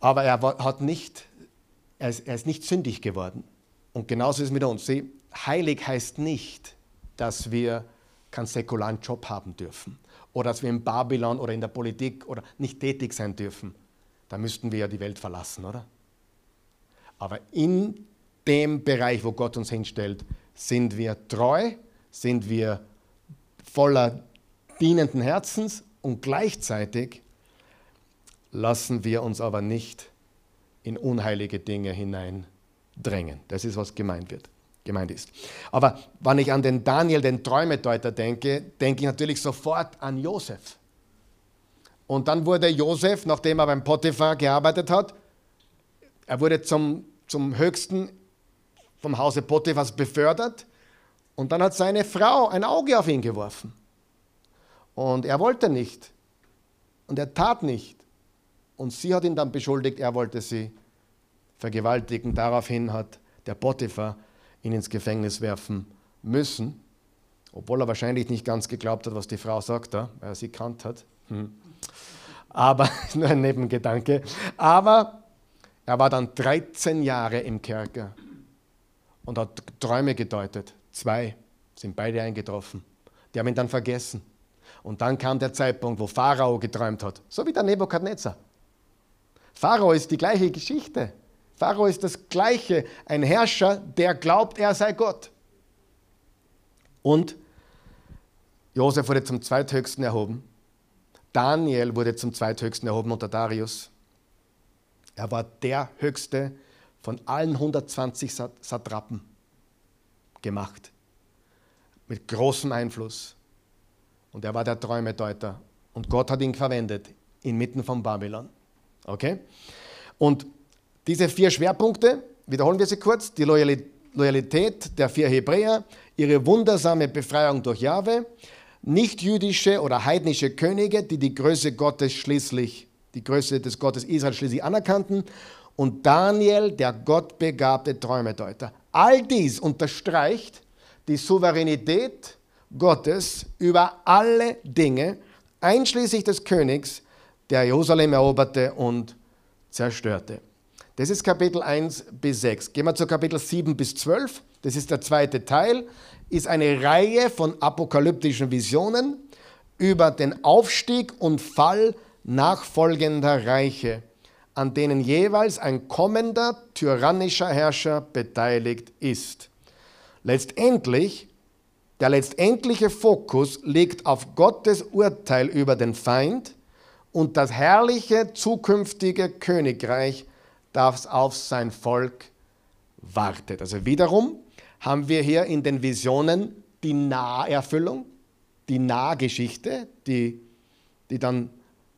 Aber er, hat nicht, er, ist, er ist nicht sündig geworden. Und genauso ist es mit uns. Sie, heilig heißt nicht, dass wir keinen säkularen Job haben dürfen oder dass wir in Babylon oder in der Politik oder nicht tätig sein dürfen. Da müssten wir ja die Welt verlassen, oder? Aber in dem Bereich, wo Gott uns hinstellt, sind wir treu, sind wir voller dienenden Herzens und gleichzeitig lassen wir uns aber nicht in unheilige Dinge hineindrängen. Das ist, was gemeint wird gemeint ist. Aber wenn ich an den Daniel, den Träumedeuter denke, denke ich natürlich sofort an Josef. Und dann wurde Josef, nachdem er beim Potiphar gearbeitet hat, er wurde zum, zum Höchsten vom Hause Potiphas befördert und dann hat seine Frau ein Auge auf ihn geworfen. Und er wollte nicht. Und er tat nicht. Und sie hat ihn dann beschuldigt, er wollte sie vergewaltigen. Daraufhin hat der Potiphar ihn ins Gefängnis werfen müssen, obwohl er wahrscheinlich nicht ganz geglaubt hat, was die Frau sagt, weil er sie kannt hat. Hm. Aber, nur ein Nebengedanke. Aber er war dann 13 Jahre im Kerker und hat Träume gedeutet. Zwei sind beide eingetroffen. Die haben ihn dann vergessen. Und dann kam der Zeitpunkt, wo Pharao geträumt hat, so wie der Nebukadnezar. Pharao ist die gleiche Geschichte. Pharao ist das Gleiche, ein Herrscher, der glaubt, er sei Gott. Und Josef wurde zum zweithöchsten erhoben. Daniel wurde zum zweithöchsten erhoben unter Darius. Er war der höchste von allen 120 Satrapen gemacht. Mit großem Einfluss. Und er war der Träumedeuter. Und Gott hat ihn verwendet, inmitten von Babylon. Okay? Und diese vier Schwerpunkte, wiederholen wir sie kurz, die Loyalität der vier Hebräer, ihre wundersame Befreiung durch Jahwe, nichtjüdische oder heidnische Könige, die die Größe Gottes schließlich, die Größe des Gottes Israel schließlich anerkannten und Daniel, der gottbegabte Träumedeuter. All dies unterstreicht die Souveränität Gottes über alle Dinge, einschließlich des Königs, der Jerusalem eroberte und zerstörte. Das ist Kapitel 1 bis 6. Gehen wir zu Kapitel 7 bis 12. Das ist der zweite Teil. Ist eine Reihe von apokalyptischen Visionen über den Aufstieg und Fall nachfolgender Reiche, an denen jeweils ein kommender tyrannischer Herrscher beteiligt ist. Letztendlich, der letztendliche Fokus liegt auf Gottes Urteil über den Feind und das herrliche zukünftige Königreich das auf sein Volk wartet. Also wiederum haben wir hier in den Visionen die Naherfüllung, die Nahgeschichte, die, die dann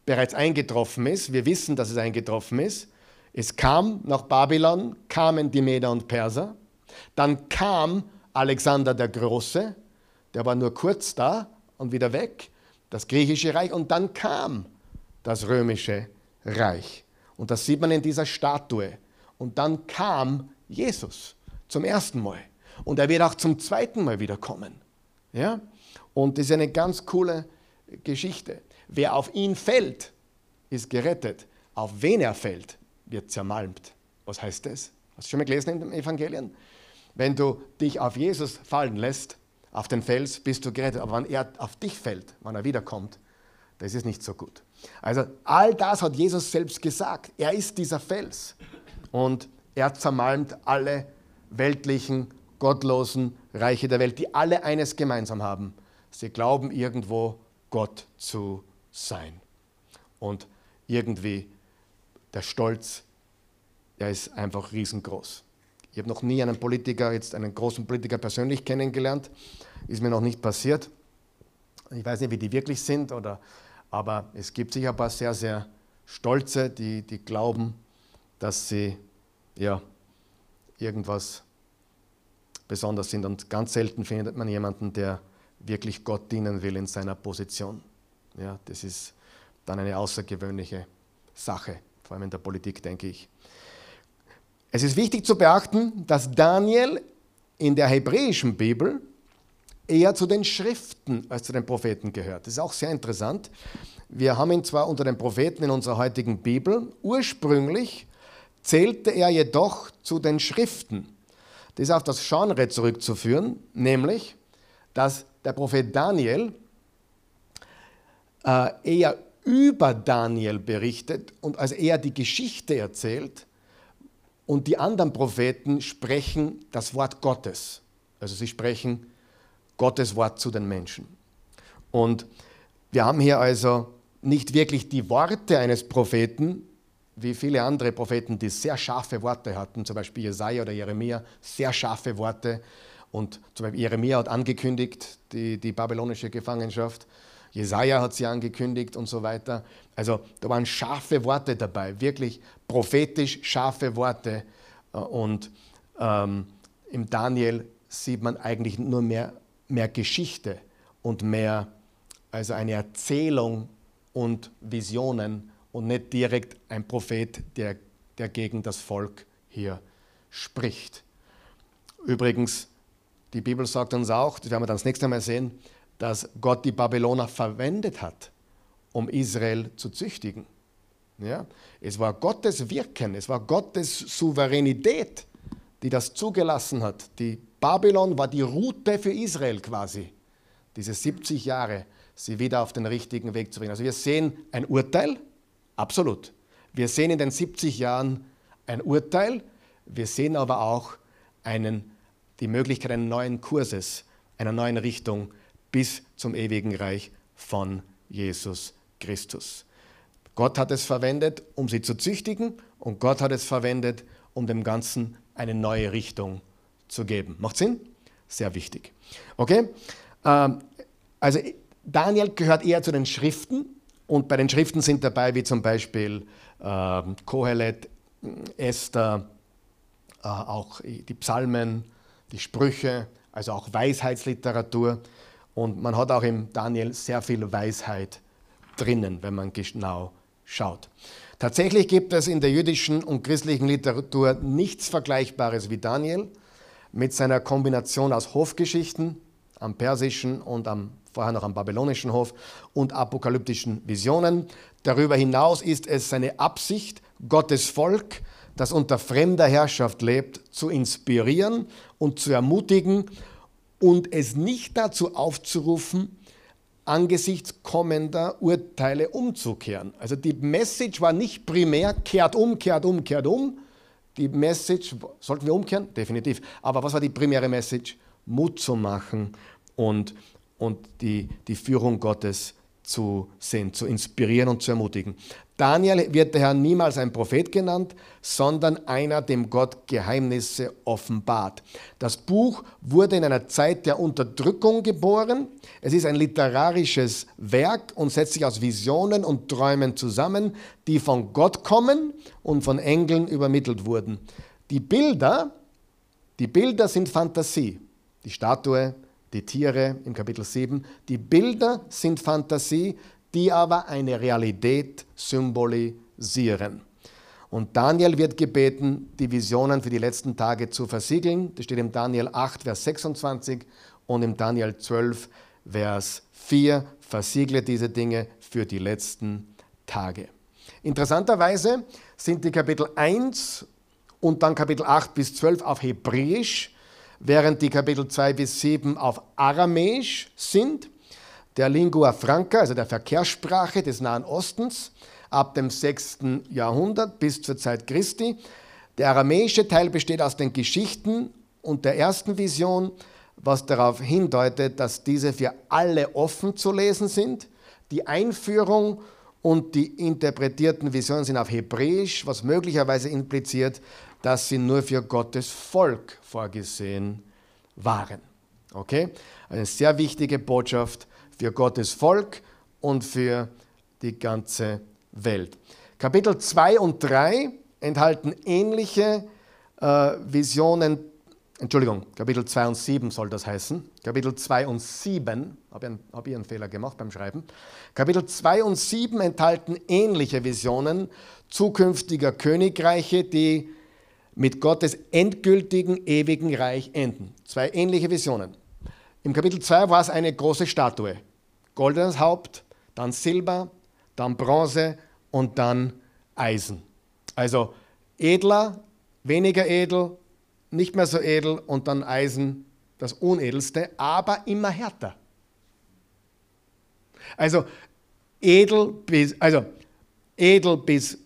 bereits eingetroffen ist. Wir wissen, dass es eingetroffen ist. Es kam nach Babylon, kamen die Meder und Perser. Dann kam Alexander der Große, der war nur kurz da und wieder weg, das griechische Reich. Und dann kam das römische Reich. Und das sieht man in dieser Statue. Und dann kam Jesus zum ersten Mal. Und er wird auch zum zweiten Mal wiederkommen. Ja? Und das ist eine ganz coole Geschichte. Wer auf ihn fällt, ist gerettet. Auf wen er fällt, wird zermalmt. Was heißt das? Hast du schon mal gelesen in den Evangelien? Wenn du dich auf Jesus fallen lässt, auf den Fels, bist du gerettet. Aber wenn er auf dich fällt, wenn er wiederkommt, das ist nicht so gut. Also all das hat Jesus selbst gesagt. Er ist dieser Fels und er zermalmt alle weltlichen gottlosen Reiche der Welt, die alle eines gemeinsam haben. Sie glauben irgendwo Gott zu sein. Und irgendwie der Stolz, der ist einfach riesengroß. Ich habe noch nie einen Politiker, jetzt einen großen Politiker persönlich kennengelernt, ist mir noch nicht passiert. Ich weiß nicht, wie die wirklich sind, oder, aber es gibt sicher ein paar sehr, sehr stolze, die, die glauben, dass sie ja, irgendwas besonders sind. Und ganz selten findet man jemanden, der wirklich Gott dienen will in seiner Position. Ja, das ist dann eine außergewöhnliche Sache, vor allem in der Politik, denke ich. Es ist wichtig zu beachten, dass Daniel in der hebräischen Bibel eher zu den Schriften als zu den Propheten gehört. Das ist auch sehr interessant. Wir haben ihn zwar unter den Propheten in unserer heutigen Bibel, ursprünglich zählte er jedoch zu den Schriften. Das ist auf das Genre zurückzuführen, nämlich, dass der Prophet Daniel äh, eher über Daniel berichtet und also eher die Geschichte erzählt und die anderen Propheten sprechen das Wort Gottes. Also sie sprechen Gottes Wort zu den Menschen. Und wir haben hier also nicht wirklich die Worte eines Propheten, wie viele andere Propheten, die sehr scharfe Worte hatten, zum Beispiel Jesaja oder Jeremia, sehr scharfe Worte. Und zum Beispiel Jeremia hat angekündigt, die, die babylonische Gefangenschaft. Jesaja hat sie angekündigt und so weiter. Also da waren scharfe Worte dabei, wirklich prophetisch scharfe Worte. Äh, und ähm, im Daniel sieht man eigentlich nur mehr, mehr Geschichte und mehr, also eine Erzählung und Visionen und nicht direkt ein Prophet, der, der gegen das Volk hier spricht. Übrigens, die Bibel sagt uns auch, das werden wir dann das nächste Mal sehen, dass Gott die Babyloner verwendet hat, um Israel zu züchtigen. Ja? Es war Gottes Wirken, es war Gottes Souveränität, die das zugelassen hat. Die Babylon war die Route für Israel quasi, diese 70 Jahre, sie wieder auf den richtigen Weg zu bringen. Also wir sehen ein Urteil, absolut. Wir sehen in den 70 Jahren ein Urteil, wir sehen aber auch einen, die Möglichkeit eines neuen Kurses, einer neuen Richtung, bis zum ewigen Reich von Jesus Christus. Gott hat es verwendet, um sie zu züchtigen und Gott hat es verwendet, um dem Ganzen eine neue Richtung zu geben. Macht Sinn? Sehr wichtig. Okay? Ähm, also Daniel gehört eher zu den Schriften und bei den Schriften sind dabei wie zum Beispiel ähm, Kohelet, Esther, äh, auch die Psalmen, die Sprüche, also auch Weisheitsliteratur. Und man hat auch im Daniel sehr viel Weisheit drinnen, wenn man genau schaut. Tatsächlich gibt es in der jüdischen und christlichen Literatur nichts Vergleichbares wie Daniel mit seiner Kombination aus Hofgeschichten am persischen und am, vorher noch am babylonischen Hof und apokalyptischen Visionen. Darüber hinaus ist es seine Absicht, Gottes Volk, das unter fremder Herrschaft lebt, zu inspirieren und zu ermutigen und es nicht dazu aufzurufen, angesichts kommender Urteile umzukehren. Also die Message war nicht primär, kehrt um, kehrt um, kehrt um. Die Message, sollten wir umkehren? Definitiv. Aber was war die primäre Message? Mut zu machen und, und die, die Führung Gottes zu sehen, zu inspirieren und zu ermutigen. Daniel wird daher niemals ein Prophet genannt, sondern einer, dem Gott Geheimnisse offenbart. Das Buch wurde in einer Zeit der Unterdrückung geboren. Es ist ein literarisches Werk und setzt sich aus Visionen und Träumen zusammen, die von Gott kommen und von Engeln übermittelt wurden. Die Bilder, die Bilder sind Fantasie. Die Statue, die Tiere im Kapitel 7. Die Bilder sind Fantasie, die aber eine Realität symbolisieren. Und Daniel wird gebeten, die Visionen für die letzten Tage zu versiegeln. Das steht im Daniel 8, Vers 26 und im Daniel 12, Vers 4. Versiegle diese Dinge für die letzten Tage. Interessanterweise sind die Kapitel 1 und dann Kapitel 8 bis 12 auf Hebräisch während die Kapitel 2 bis 7 auf Aramäisch sind, der Lingua Franca, also der Verkehrssprache des Nahen Ostens, ab dem 6. Jahrhundert bis zur Zeit Christi. Der aramäische Teil besteht aus den Geschichten und der ersten Vision, was darauf hindeutet, dass diese für alle offen zu lesen sind. Die Einführung und die interpretierten Visionen sind auf Hebräisch, was möglicherweise impliziert, dass sie nur für Gottes Volk vorgesehen waren. Okay? Eine sehr wichtige Botschaft für Gottes Volk und für die ganze Welt. Kapitel 2 und 3 enthalten ähnliche äh, Visionen, Entschuldigung, Kapitel 2 und 7 soll das heißen. Kapitel 2 und 7, habe ich, hab ich einen Fehler gemacht beim Schreiben. Kapitel 2 und 7 enthalten ähnliche Visionen zukünftiger Königreiche, die mit Gottes endgültigen ewigen Reich enden. Zwei ähnliche Visionen. Im Kapitel 2 war es eine große Statue. Goldenes Haupt, dann Silber, dann Bronze und dann Eisen. Also edler, weniger edel, nicht mehr so edel und dann Eisen, das unedelste, aber immer härter. Also edel bis, also edel bis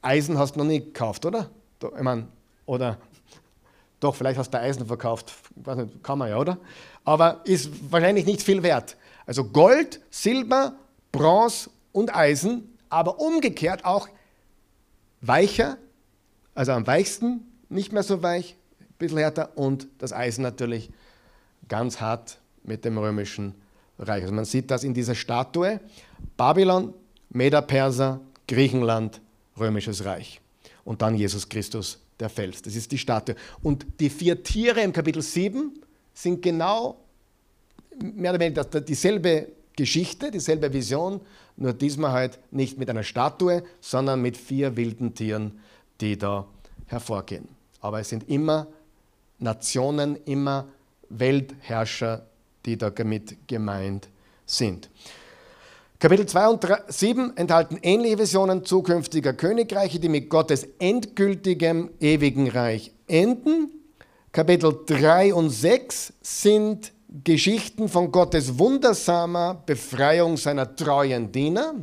Eisen hast du noch nie gekauft, oder? Ich meine, oder doch, vielleicht hast du Eisen verkauft, weiß nicht, kann man ja, oder? Aber ist wahrscheinlich nicht viel wert. Also Gold, Silber, Bronze und Eisen, aber umgekehrt auch weicher, also am weichsten, nicht mehr so weich, ein bisschen härter und das Eisen natürlich ganz hart mit dem römischen Reich. Also man sieht das in dieser Statue. Babylon, Meder-Perser, Griechenland, römisches Reich. Und dann Jesus Christus, der Fels. Das ist die Statue. Und die vier Tiere im Kapitel 7 sind genau mehr oder weniger dieselbe Geschichte, dieselbe Vision, nur diesmal halt nicht mit einer Statue, sondern mit vier wilden Tieren, die da hervorgehen. Aber es sind immer Nationen, immer Weltherrscher, die damit gemeint sind. Kapitel 2 und 7 enthalten ähnliche Visionen zukünftiger Königreiche, die mit Gottes endgültigem ewigen Reich enden. Kapitel 3 und 6 sind Geschichten von Gottes wundersamer Befreiung seiner treuen Diener.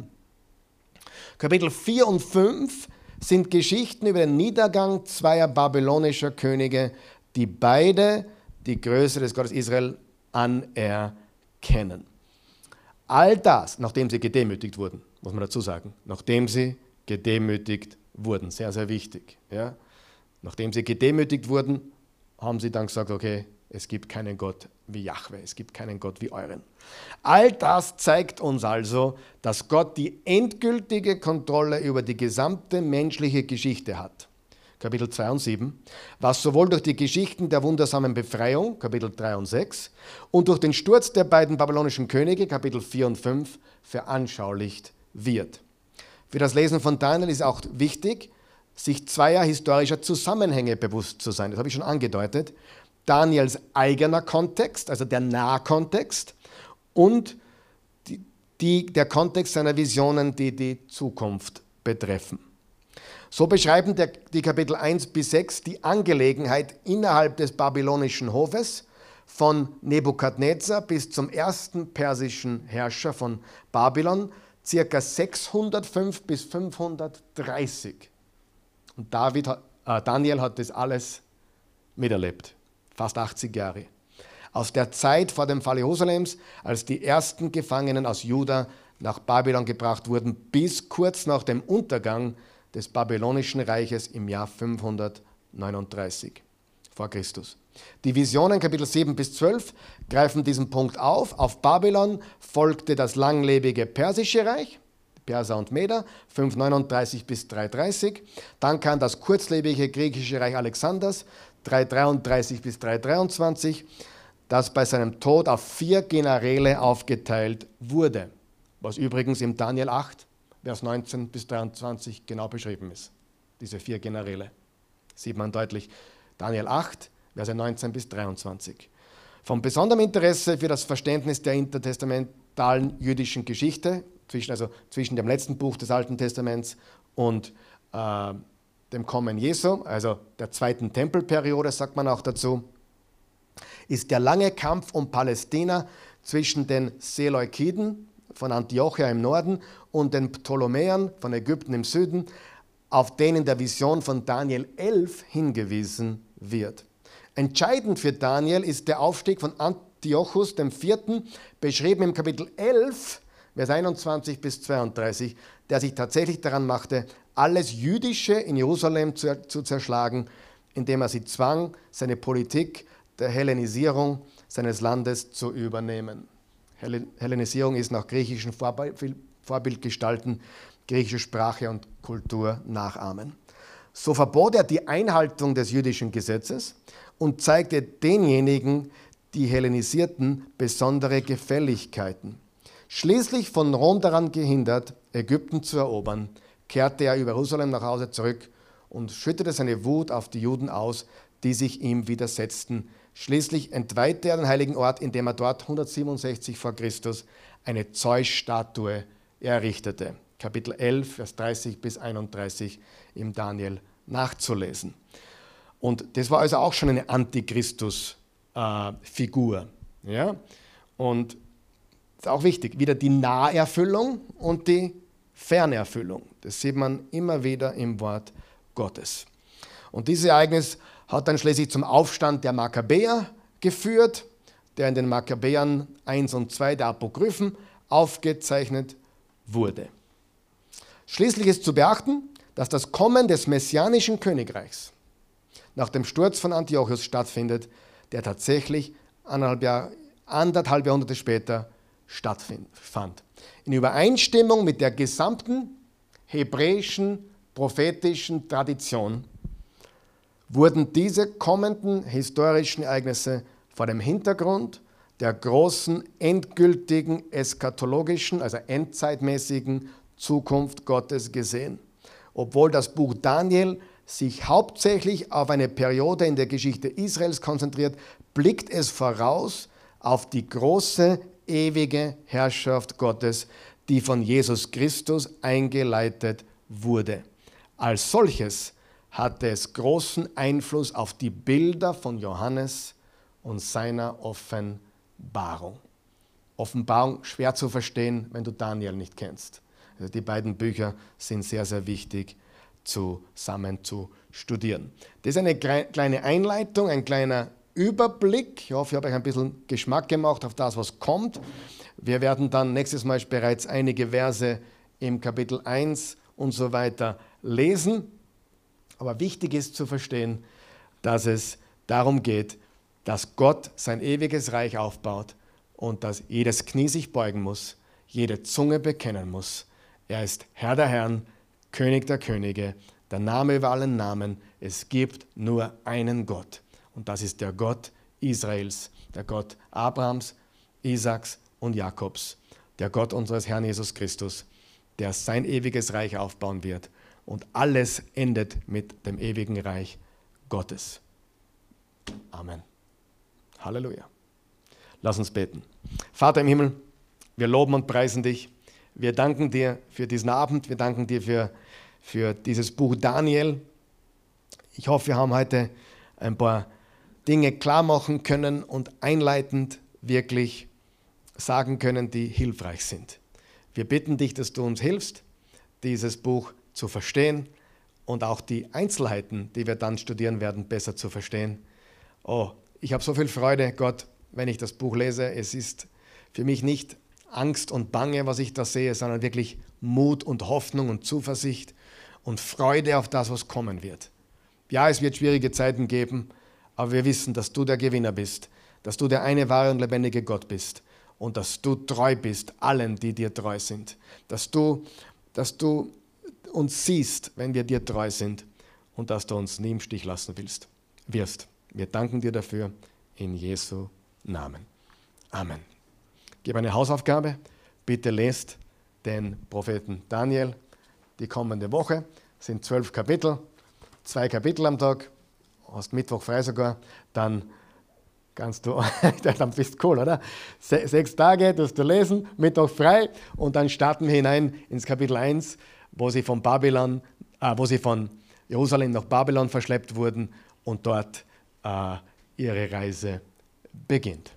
Kapitel 4 und 5 sind Geschichten über den Niedergang zweier babylonischer Könige, die beide die Größe des Gottes Israel anerkennen. All das, nachdem sie gedemütigt wurden, muss man dazu sagen, nachdem sie gedemütigt wurden, sehr, sehr wichtig. Ja? Nachdem sie gedemütigt wurden, haben sie dann gesagt, okay, es gibt keinen Gott wie Jahwe, es gibt keinen Gott wie euren. All das zeigt uns also, dass Gott die endgültige Kontrolle über die gesamte menschliche Geschichte hat. Kapitel 2 und 7, was sowohl durch die Geschichten der wundersamen Befreiung, Kapitel 3 und 6, und durch den Sturz der beiden babylonischen Könige, Kapitel 4 und 5, veranschaulicht wird. Für das Lesen von Daniel ist auch wichtig, sich zweier historischer Zusammenhänge bewusst zu sein. Das habe ich schon angedeutet. Daniels eigener Kontext, also der Nahkontext, und die, die, der Kontext seiner Visionen, die die Zukunft betreffen. So beschreiben der, die Kapitel 1 bis 6 die Angelegenheit innerhalb des babylonischen Hofes von Nebukadnezar bis zum ersten persischen Herrscher von Babylon, circa 605 bis 530. Und David, äh, Daniel hat das alles miterlebt fast 80 Jahre. Aus der Zeit vor dem Fall Jerusalems, als die ersten Gefangenen aus Juda nach Babylon gebracht wurden, bis kurz nach dem Untergang des babylonischen Reiches im Jahr 539 vor Christus. Die Visionen Kapitel 7 bis 12 greifen diesen Punkt auf. Auf Babylon folgte das langlebige persische Reich, Perser und Meder, 539 bis 330. Dann kam das kurzlebige griechische Reich Alexanders, 333 bis 323, das bei seinem Tod auf vier Generäle aufgeteilt wurde, was übrigens im Daniel 8, Vers 19 bis 23 genau beschrieben ist. Diese vier Generäle. Sieht man deutlich. Daniel 8, Verse 19 bis 23. Von besonderem Interesse für das Verständnis der intertestamentalen jüdischen Geschichte, zwischen, also zwischen dem letzten Buch des Alten Testaments und äh, dem Kommen Jesu, also der zweiten Tempelperiode, sagt man auch dazu, ist der lange Kampf um Palästina zwischen den Seleukiden von Antiochia im Norden und den Ptolemäern von Ägypten im Süden, auf den in der Vision von Daniel 11 hingewiesen wird. Entscheidend für Daniel ist der Aufstieg von Antiochus IV., beschrieben im Kapitel 11, Vers 21 bis 32, der sich tatsächlich daran machte, alles Jüdische in Jerusalem zu, zu zerschlagen, indem er sie zwang, seine Politik der Hellenisierung seines Landes zu übernehmen. Hellenisierung ist nach griechischen Vorbildgestalten griechische Sprache und Kultur nachahmen. So verbot er die Einhaltung des jüdischen Gesetzes und zeigte denjenigen, die Hellenisierten, besondere Gefälligkeiten. Schließlich von Rom daran gehindert, Ägypten zu erobern, kehrte er über Jerusalem nach Hause zurück und schüttete seine Wut auf die Juden aus, die sich ihm widersetzten. Schließlich entweihte er den heiligen Ort, indem er dort 167 vor Christus eine Zeusstatue errichtete. Kapitel 11, Vers 30 bis 31 im Daniel nachzulesen. Und das war also auch schon eine Antichristus-Figur. Äh, ja? Und ist auch wichtig, wieder die Naherfüllung und die Fernerfüllung. Das sieht man immer wieder im Wort Gottes. Und dieses Ereignis hat dann schließlich zum Aufstand der Makkabäer geführt, der in den Makkabäern 1 und 2 der Apokryphen aufgezeichnet wurde. Schließlich ist zu beachten, dass das Kommen des messianischen Königreichs nach dem Sturz von Antiochus stattfindet, der tatsächlich anderthalb, Jahr, anderthalb Jahrhunderte später stattfand. In Übereinstimmung mit der gesamten hebräischen prophetischen Tradition wurden diese kommenden historischen Ereignisse vor dem Hintergrund der großen endgültigen eschatologischen, also endzeitmäßigen Zukunft Gottes gesehen. Obwohl das Buch Daniel sich hauptsächlich auf eine Periode in der Geschichte Israels konzentriert, blickt es voraus auf die große ewige Herrschaft Gottes, die von Jesus Christus eingeleitet wurde. Als solches hatte es großen Einfluss auf die Bilder von Johannes und seiner Offenbarung. Offenbarung schwer zu verstehen, wenn du Daniel nicht kennst. Also die beiden Bücher sind sehr, sehr wichtig zusammen zu studieren. Das ist eine kleine Einleitung, ein kleiner Überblick. Ich hoffe, ich habe euch ein bisschen Geschmack gemacht auf das, was kommt. Wir werden dann nächstes Mal bereits einige Verse im Kapitel 1 und so weiter lesen. Aber wichtig ist zu verstehen, dass es darum geht, dass Gott sein ewiges Reich aufbaut und dass jedes Knie sich beugen muss, jede Zunge bekennen muss. Er ist Herr der Herren, König der Könige, der Name über allen Namen. Es gibt nur einen Gott. Und das ist der Gott Israels, der Gott Abrahams, Isaaks und Jakobs, der Gott unseres Herrn Jesus Christus, der sein ewiges Reich aufbauen wird. Und alles endet mit dem ewigen Reich Gottes. Amen. Halleluja. Lass uns beten. Vater im Himmel, wir loben und preisen dich. Wir danken dir für diesen Abend. Wir danken dir für, für dieses Buch Daniel. Ich hoffe, wir haben heute ein paar Dinge klar machen können und einleitend wirklich sagen können, die hilfreich sind. Wir bitten dich, dass du uns hilfst, dieses Buch zu verstehen und auch die Einzelheiten, die wir dann studieren werden, besser zu verstehen. Oh, ich habe so viel Freude, Gott, wenn ich das Buch lese. Es ist für mich nicht Angst und Bange, was ich da sehe, sondern wirklich Mut und Hoffnung und Zuversicht und Freude auf das, was kommen wird. Ja, es wird schwierige Zeiten geben, aber wir wissen, dass du der Gewinner bist, dass du der eine wahre und lebendige Gott bist und dass du treu bist allen, die dir treu sind. Dass du, dass du uns siehst, wenn wir dir treu sind und dass du uns nie im Stich lassen willst, wirst. Wir danken dir dafür in Jesu Namen. Amen. Gebe eine Hausaufgabe. Bitte lest den Propheten Daniel die kommende Woche. Es sind zwölf Kapitel, zwei Kapitel am Tag hast Mittwoch frei sogar, dann kannst du, dann bist du cool, oder? Se sechs Tage wirst du lesen, Mittwoch frei und dann starten wir hinein ins Kapitel 1, wo sie von Babylon, äh, wo sie von Jerusalem nach Babylon verschleppt wurden und dort äh, ihre Reise beginnt.